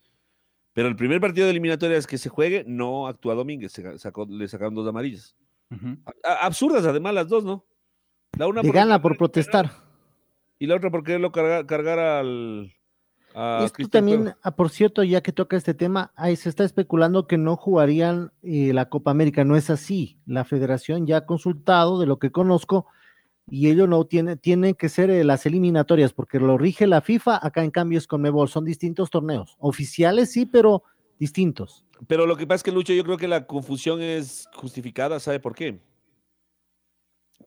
Pero el primer partido de eliminatorias que se juegue no actúa Domínguez, se sacó, le sacaron dos amarillas. Absurdas además las dos, ¿no? La una gana por protestar. Y la otra por quererlo cargar, cargar al, esto también, ah, por cierto, ya que toca este tema, ahí se está especulando que no jugarían eh, la Copa América. No es así. La federación ya ha consultado, de lo que conozco, y ello no tiene, tiene que ser eh, las eliminatorias, porque lo rige la FIFA, acá en cambio es con Mebol, son distintos torneos. Oficiales sí, pero distintos. Pero lo que pasa es que, Lucho, yo creo que la confusión es justificada, ¿sabe por qué?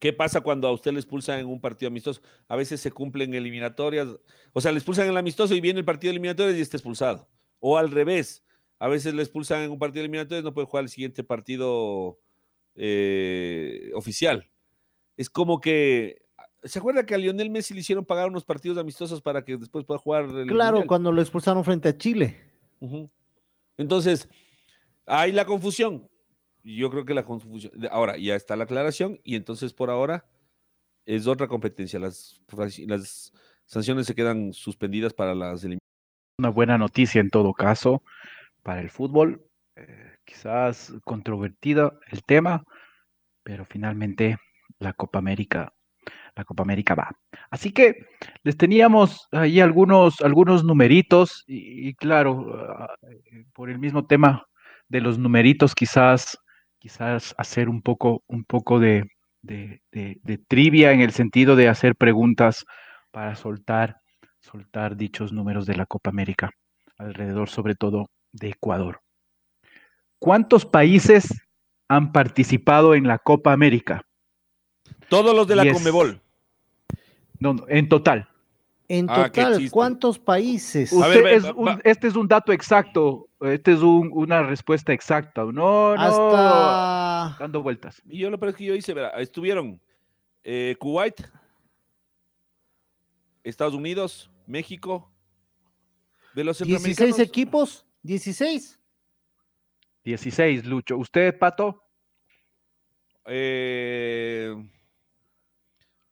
¿Qué pasa cuando a usted le expulsan en un partido amistoso? A veces se cumplen eliminatorias, o sea, le expulsan en el amistoso y viene el partido eliminatorio y está expulsado. O al revés, a veces le expulsan en un partido eliminatorio y no puede jugar el siguiente partido eh, oficial. Es como que, ¿se acuerda que a Lionel Messi le hicieron pagar unos partidos amistosos para que después pueda jugar? El claro, cuando lo expulsaron frente a Chile. Entonces, hay la confusión yo creo que la confusión, ahora ya está la aclaración y entonces por ahora es otra competencia. Las, las sanciones se quedan suspendidas para las Una buena noticia en todo caso para el fútbol. Eh, quizás controvertida el tema, pero finalmente la Copa América, la Copa América va. Así que les teníamos ahí algunos, algunos numeritos y, claro, ah, por el mismo tema de los numeritos quizás quizás hacer un poco, un poco de, trivia en el sentido de hacer preguntas para soltar, soltar dichos números de la Copa América, alrededor sobre todo de Ecuador. ¿Cuántos países han participado en la Copa América? Todos los de la Comebol. No, en total. En ah, total, ¿cuántos países? este es un dato exacto, este es una respuesta exacta. No, no, Hasta... dando vueltas. Y yo lo que yo hice, verá, estuvieron eh, Kuwait, Estados Unidos, México, de los 16 equipos, 16. 16, Lucho. ¿Usted, Pato? Eh,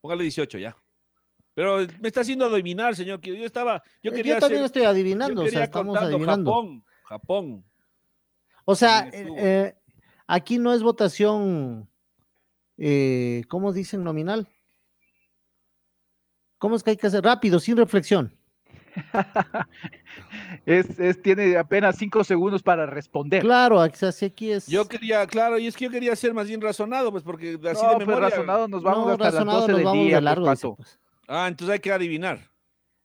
póngale 18 ya. Pero me está haciendo adivinar, señor. Yo estaba, yo quería. Yo también estoy adivinando, o sea, estamos adivinando. Japón, Japón. O sea, eh, eh, aquí no es votación, eh, ¿cómo dicen nominal? ¿Cómo es que hay que hacer rápido, sin reflexión? es, tiene apenas cinco segundos para responder. Claro, aquí es. Yo quería, claro, y es que yo quería ser más bien razonado, pues porque así de pues, memoria. razonado nos vamos hasta las 12 del día, largo, pues. Ah, entonces hay que adivinar.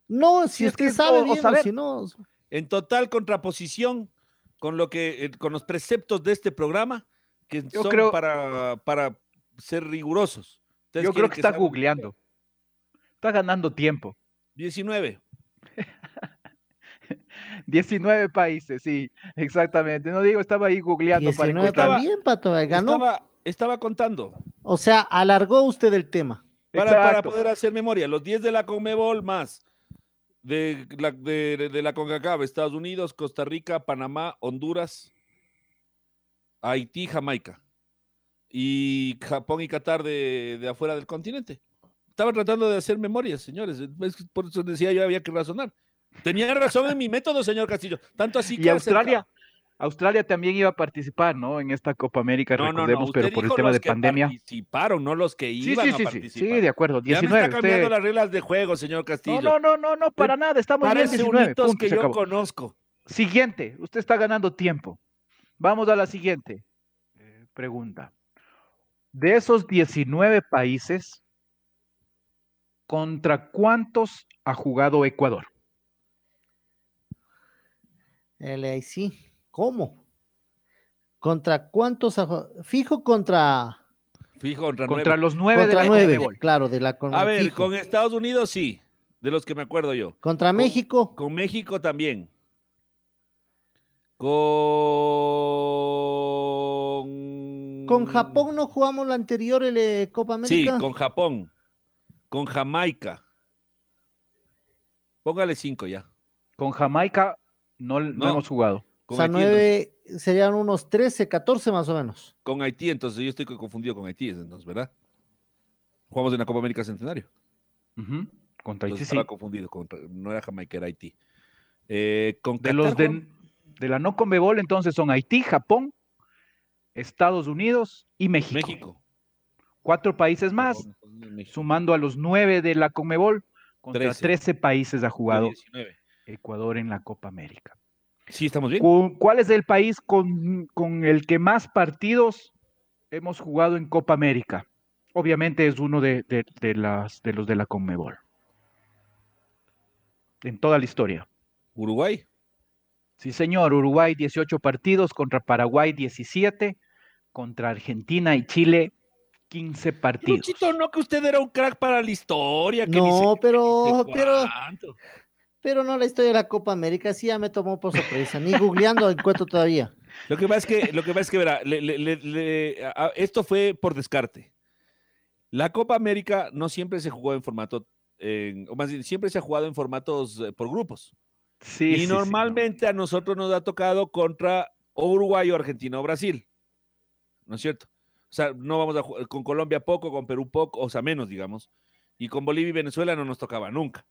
No, si, es, que, sabe bien, si no. En total contraposición con lo que, eh, con los preceptos de este programa, que son para, para ser rigurosos. yo creo que, está googleando. Está ganando tiempo. 19. 19 países, sí, exactamente. No digo, estaba ahí googleando 19 para también, Pato, ganó. Estaba, estaba contando. O sea, alargó usted el tema. Para, poder hacer memoria, los 10 de la Conmebol más de la, de, de la CONCACAF, Estados Unidos, Costa Rica, Panamá, Honduras, Haití, Jamaica. Y Japón y Qatar de, de afuera del continente. Estaba tratando de hacer memoria, señores. Por eso decía yo había que razonar. Tenía razón en mi método, señor Castillo. Tanto así que. Y Australia, Australia también iba a participar, ¿no? En esta Copa América, recordemos, pero por el tema de pandemia. Participaron, no los que iban sí, sí, a participar. Sí, sí, de acuerdo. 19, ya está cambiando las reglas de juego, señor Castillo. No, no, no, no, para nada. Estamos en 19. Punto, que yo conozco. Siguiente, usted está ganando tiempo. Vamos a la siguiente eh, pregunta. De esos 19 países, ¿contra cuántos ha jugado Ecuador? Sí. ¿Cómo? ¿Contra cuántos? Fijo contra. Fijo contra, Contra nueve. los nueve de Contra la nueve, claro, de la con- A ver, fijo. con Estados Unidos sí, de los que me acuerdo yo. Contra México, Con México también. Con. con Japón no jugamos la anterior el, eh, Copa Sí, América. con Japón. Con Jamaica. Póngale cinco ya. Con Jamaica no, no No. hemos jugado. o sea, Haití, entonces. nueve serían unos 13, 14 más o menos. con Haití, entonces yo estoy confundido con Haití, entonces, ¿verdad? Jugamos en la Copa América Centenario. Ujú. Contra Haití, Entonces sí. estaba confundido. con- no era Jamaica, era Haití. Eh, con De los de, de la no Conmebol, entonces son Haití, Japón, Estados Unidos y México. México. Cuatro países más, México. sumando a los nueve de la Conmebol, contra Trece. 13 países ha jugado 19. Ecuador en la Copa América. Sí, estamos bien. Cu- ¿Cuál es el país con, con el que más partidos hemos jugado en Copa América? Obviamente es uno de, de- de las, de los de la Conmebol. En toda la historia. Uruguay. Sí, señor. Uruguay 18 partidos, contra Paraguay 17, contra Argentina y Chile 15 partidos. Luchito, no que usted era un crack para la historia. Que No, pero, pero. Pero no la historia de la Copa América, sí ya me tomó por sorpresa, ni googleando encuentro todavía. Lo que pasa es que, lo que, pasa es que verá, le- le- le- le- a- a- esto fue por descarte. La Copa América no siempre se jugó en formato, o más bien, siempre se ha jugado en formatos eh, por grupos. Sí, y sí, sí, normalmente a nosotros nos ha tocado contra o Uruguay o Argentina o Brasil. ¿No es cierto? O sea, no vamos a jugar con Colombia poco, con Perú poco, o sea, menos, digamos. Y con Bolivia y Venezuela no nos tocaba nunca,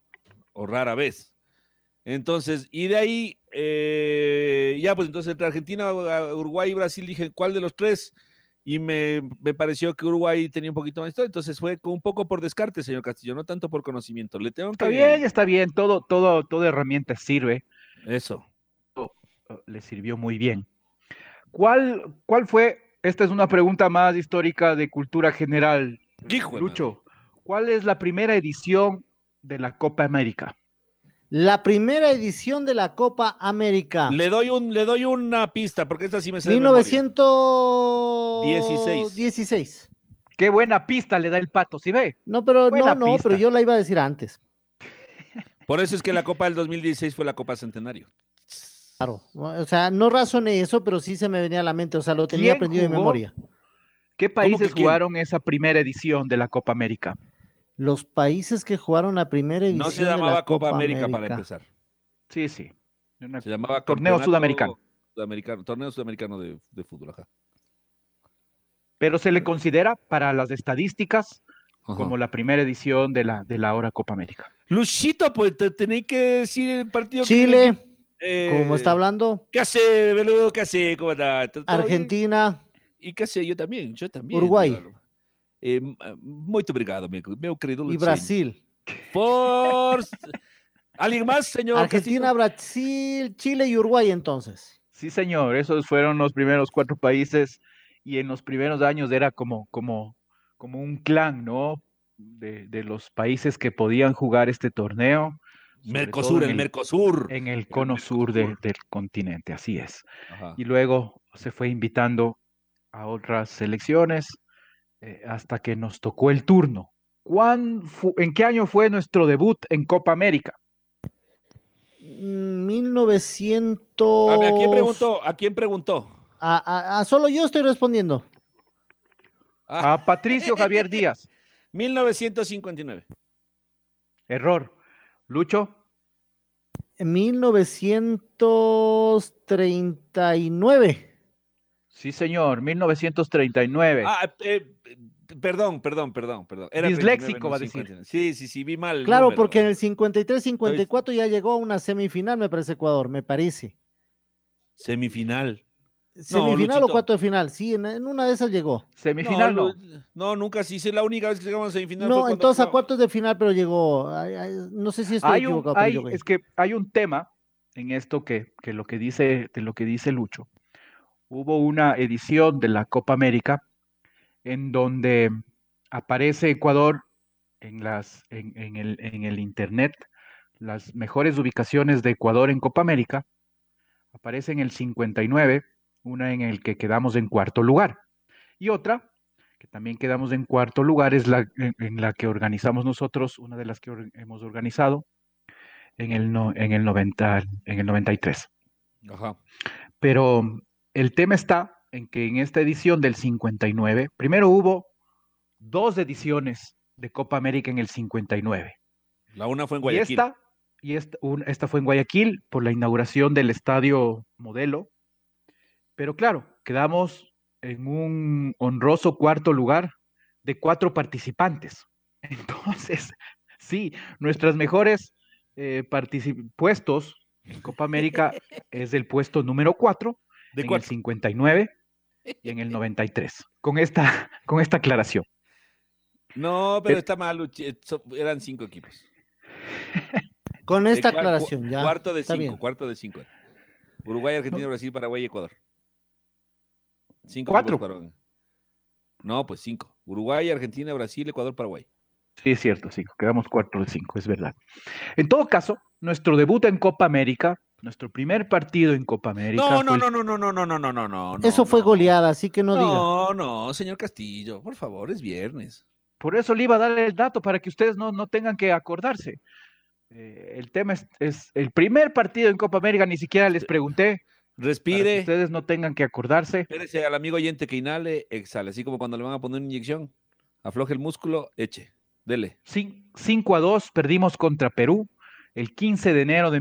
o rara vez. Entonces, y de ahí, eh, ya pues entonces entre Argentina, Uruguay y Brasil dije, ¿cuál de los tres? Y me, me pareció que Uruguay tenía un poquito más de historia, entonces fue un poco por descarte, señor Castillo, no tanto por conocimiento. Le tengo Está que... bien, está bien. Todo, todo, toda herramienta sirve. Eso. eh, le sirvió muy bien. ¿Cuál, ¿Cuál fue? Esta es una pregunta más histórica de cultura general. Hijo Lucho, ¿cuál es la primera edición de la Copa América? La primera edición de la Copa América. Le doy, un, le doy una pista, porque esta sí me memoria. 1916. 16. Qué buena pista le da el pato, ¿sí ve? No, pero Buena no, no, pero yo la iba a decir antes. Por eso es que la Copa del 2016 fue la Copa Centenario. Claro. O sea, no razoné eso, pero sí se me venía a la mente. O sea, lo tenía ¿Quién aprendido de memoria. ¿Qué países quién? jugaron esa primera edición de la Copa América? Los países que jugaron la primera edición. No se de la llamaba Copa, Copa América, para empezar. Sí, sí. Una- Se llamaba Torneo Sudamericano. Sudamericano, torneo sudamericano de, de fútbol. Ajá. Pero se le considera para las estadísticas Ajá. como la primera edición de la, de la ahora Copa América. Luchito, pues te tenéis que decir el partido. que Chile, que- eh, como está hablando. ¿Qué hace, Beludo? ¿Qué hace? ¿Cómo está? ¿Todo bien? Argentina, ¿Y qué hace? Yo también, yo también. Uruguay. claro. Eh, m- muito obrigado, meu, meu querido y Luciano. Brasil. Por... ¿Alguien más, señor? Argentina, Castillo? Brasil, Chile y Uruguay entonces. Sí, señor, esos fueron los primeros cuatro países y en los primeros años era como, como, como un clan, ¿no? De, de los países que podían jugar este torneo. Mercosur, el en Mercosur. En el cono sur de- del continente, así es. Ajá. Y luego se fue invitando a otras selecciones eh, hasta que nos tocó el turno. ¿Cuán ¿En qué año fue nuestro debut en Copa América? Mm, 1900. A ver, ¿a quién preguntó? ¿A quién preguntó? A, a- a solo yo estoy respondiendo. Ah, A Patricio Javier Díaz. 1959. Error. Lucho, En 1939. Sí señor, 1939. Ah, eh, perdón, perdón, perdón, perdón. Era Disléxico, 39, va a decir. 59. Sí, sí, sí, vi mal. Claro, número. porque en el 53-54 ya llegó a una semifinal, me parece Ecuador, me parece. Semifinal. ¿Semifinal o cuarto de final? Sí, en, en una de esas llegó. Semifinal no. No, nunca sí, sí, la única vez que llegamos a semifinal. No, cuando entonces a cuartos de final, pero llegó. Ay, ay, no sé si estoy Hay un, equivocado, pero hay- yo creo. es que hay un tema en esto que, que lo que dice, de lo que dice Lucho. Hubo una edición de la Copa América en donde aparece Ecuador en, las, en, en el, en el internet, las mejores ubicaciones de Ecuador en Copa América. Aparece en el 59, una en el que quedamos en cuarto lugar y otra que también quedamos en cuarto lugar, es la en, la que organizamos nosotros, una de las que hemos organizado en el, no, en el, 90, en el 93. Ajá. Pero el tema está en que en esta edición del 59, primero hubo dos ediciones de Copa América en el 59. La una fue en Guayaquil. Y esta, y esta, esta fue en Guayaquil por la inauguración del estadio modelo. Pero claro, quedamos en un honroso cuarto lugar de cuatro participantes. Entonces, sí, nuestras mejores eh, puestos en Copa América es el puesto número cuatro, ¿De en el 59 y en el 93. Con esta, con esta aclaración. No, pero está mal, eran cinco equipos. Con esta aclaración, ya. Cuarto de cinco, cuarto de cinco. Uruguay, Argentina, Brasil, Paraguay y Ecuador. Cinco Cuatro. No, pues cinco. Uruguay, Argentina, Brasil, Ecuador, Paraguay. Sí, es cierto, cinco. Quedamos cuatro de cinco, es verdad. En todo caso, nuestro debut en Copa América, nuestro primer partido en Copa América. No, no, no, no, no, no, no, no, no, no, no. Eso fue goleada, así que no, diga. No, no, señor Castillo, por favor, es viernes. Por eso le iba a dar el dato para que ustedes no, no tengan que acordarse. Eh, el tema es, es, el primer partido en Copa América, ni siquiera les pregunté. Respire. ustedes no tengan que acordarse. Espérese al amigo oyente que inhale, exhale. Así como cuando le van a poner una inyección, afloje el músculo, eche. Dele. 5 a 2 perdimos contra Perú el 15 de enero de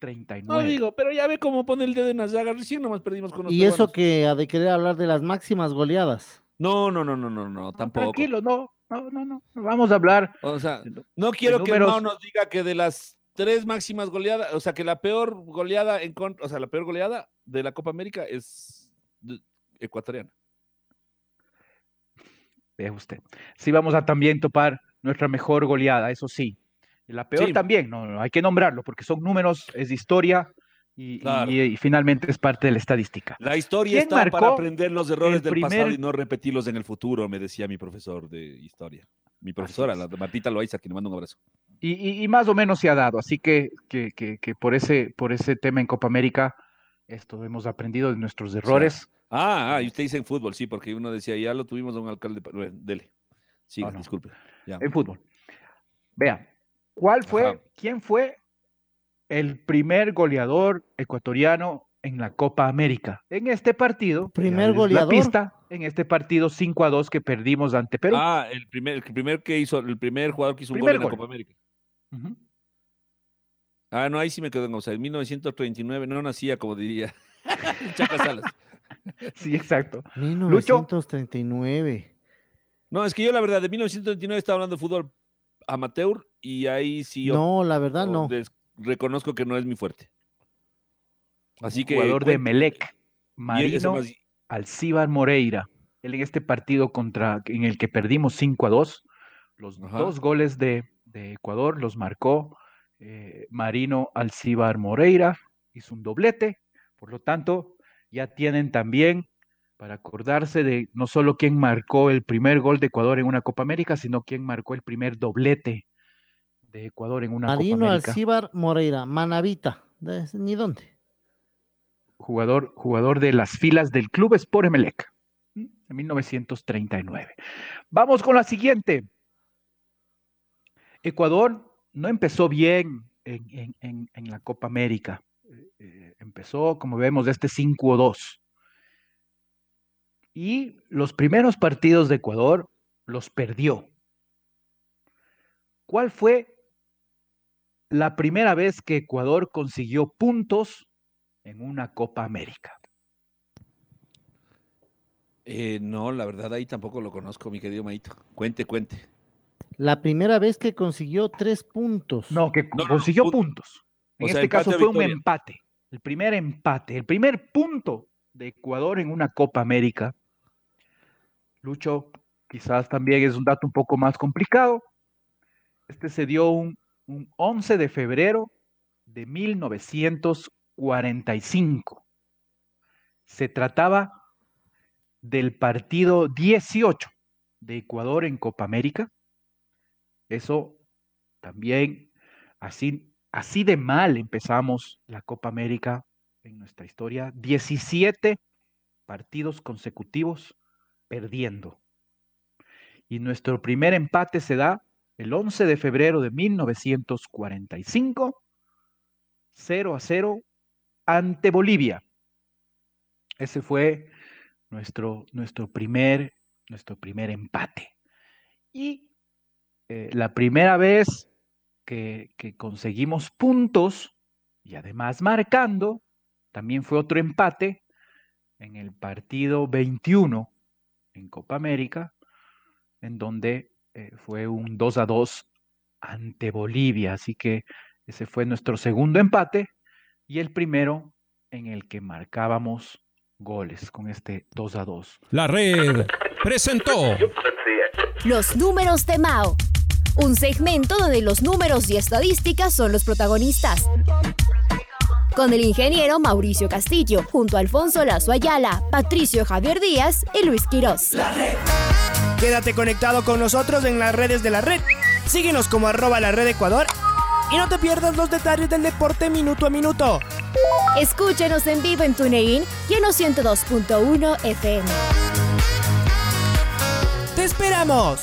1939. No digo, pero ya ve cómo pone el dedo en las llagas. Recién nomás perdimos con los Y eso que ha de querer hablar de las máximas goleadas. No, no, no, no, no, no, tampoco. Tranquilo, no, no, no, no. Vamos a hablar. O sea, no quiero que no nos diga que de las tres máximas goleadas, o sea, que la peor goleada en contra, o sea, la peor goleada de la Copa América es ecuatoriana. Vea usted. Sí, vamos a también topar nuestra mejor goleada, eso sí. La peor también, no, hay que nombrarlo, porque son números, es historia, y, finalmente es parte de la estadística. La historia está para aprender los errores del pasado y no repetirlos en el futuro, me decía mi profesor de historia. Mi profesora, la Martita Loaiza, que le mando un abrazo. Y, más o menos se ha dado, así que, que, que, por, ese, por ese tema en Copa América, esto hemos aprendido de nuestros errores. Ah, ah, y usted dice en fútbol, sí, porque uno decía, ya lo tuvimos a un alcalde. dele. Sí, disculpe. En fútbol. Vea, ¿cuál fue, quién fue el primer goleador ecuatoriano en la Copa América. En este partido, primer goleador. La pista, en este partido 5 a 2 que perdimos ante Perú. Ah, el primer, el primer que hizo, el primer jugador que hizo un gol en la Copa América. Ah, no, ahí sí me quedo en, o sea, en 1939 no nacía, como diría Chaca Salas. sí, exacto. 1939. No, es que yo la verdad, de 1939 estaba hablando de fútbol amateur y ahí sí. No, la verdad no reconozco que no es mi fuerte. Así que. Jugador de Melec, Marino Alcibar Moreira. Él en este partido contra, en el que perdimos 5 a 2, los dos goles de, Ecuador los marcó eh, Marino Alcibar Moreira, hizo un doblete, por lo tanto, ya tienen también para acordarse de no solo quién marcó el primer gol de Ecuador en una Copa América, sino quién marcó el primer doblete de Ecuador en una Marino Copa Alcibar Moreira, Manavita, ni dónde. Jugador, jugador de las filas del Club Sport Emelec en 1939. Vamos con la siguiente. Ecuador no empezó bien en, la Copa América. Eh, eh, empezó, como vemos, este 5-2. Y los primeros partidos de Ecuador los perdió. ¿Cuál fue la primera vez que Ecuador consiguió puntos en una Copa América. Eh, no, la verdad ahí tampoco lo conozco, mi querido Maito. Cuente, cuente. La primera vez que consiguió tres puntos. No, que consiguió puntos. En este caso fue un empate. El primer empate, el primer punto de Ecuador en una Copa América. Lucho, quizás también es un dato un poco más complicado. Este se dio un un 11 de febrero de 1945. Se trataba del partido 18 de Ecuador en Copa América. Eso también, así, así de mal empezamos la Copa América en nuestra historia. 17 partidos consecutivos perdiendo. Y nuestro primer empate se da el 11 de febrero de 1945, 0 a 0 ante Bolivia. Ese fue nuestro, nuestro, primer, nuestro primer empate. Y eh, la primera vez que, que conseguimos puntos y además marcando, también fue otro empate en el partido 21 en Copa América, en donde eh, fue un 2 a 2 ante Bolivia. Así que ese fue nuestro segundo empate y el primero en el que marcábamos goles con este 2 a 2. La red presentó Los números de Mao. Un segmento donde los números y estadísticas son los protagonistas. Con el ingeniero Mauricio Castillo, junto a Alfonso Lazo Ayala, Patricio Javier Díaz y Luis Quirós. Quédate conectado con nosotros en las redes de la red. Síguenos como arroba la red Ecuador y no te pierdas los detalles del deporte minuto a minuto. Escúchenos en vivo en TuneIn y en los 102.1 FM. ¡Te esperamos!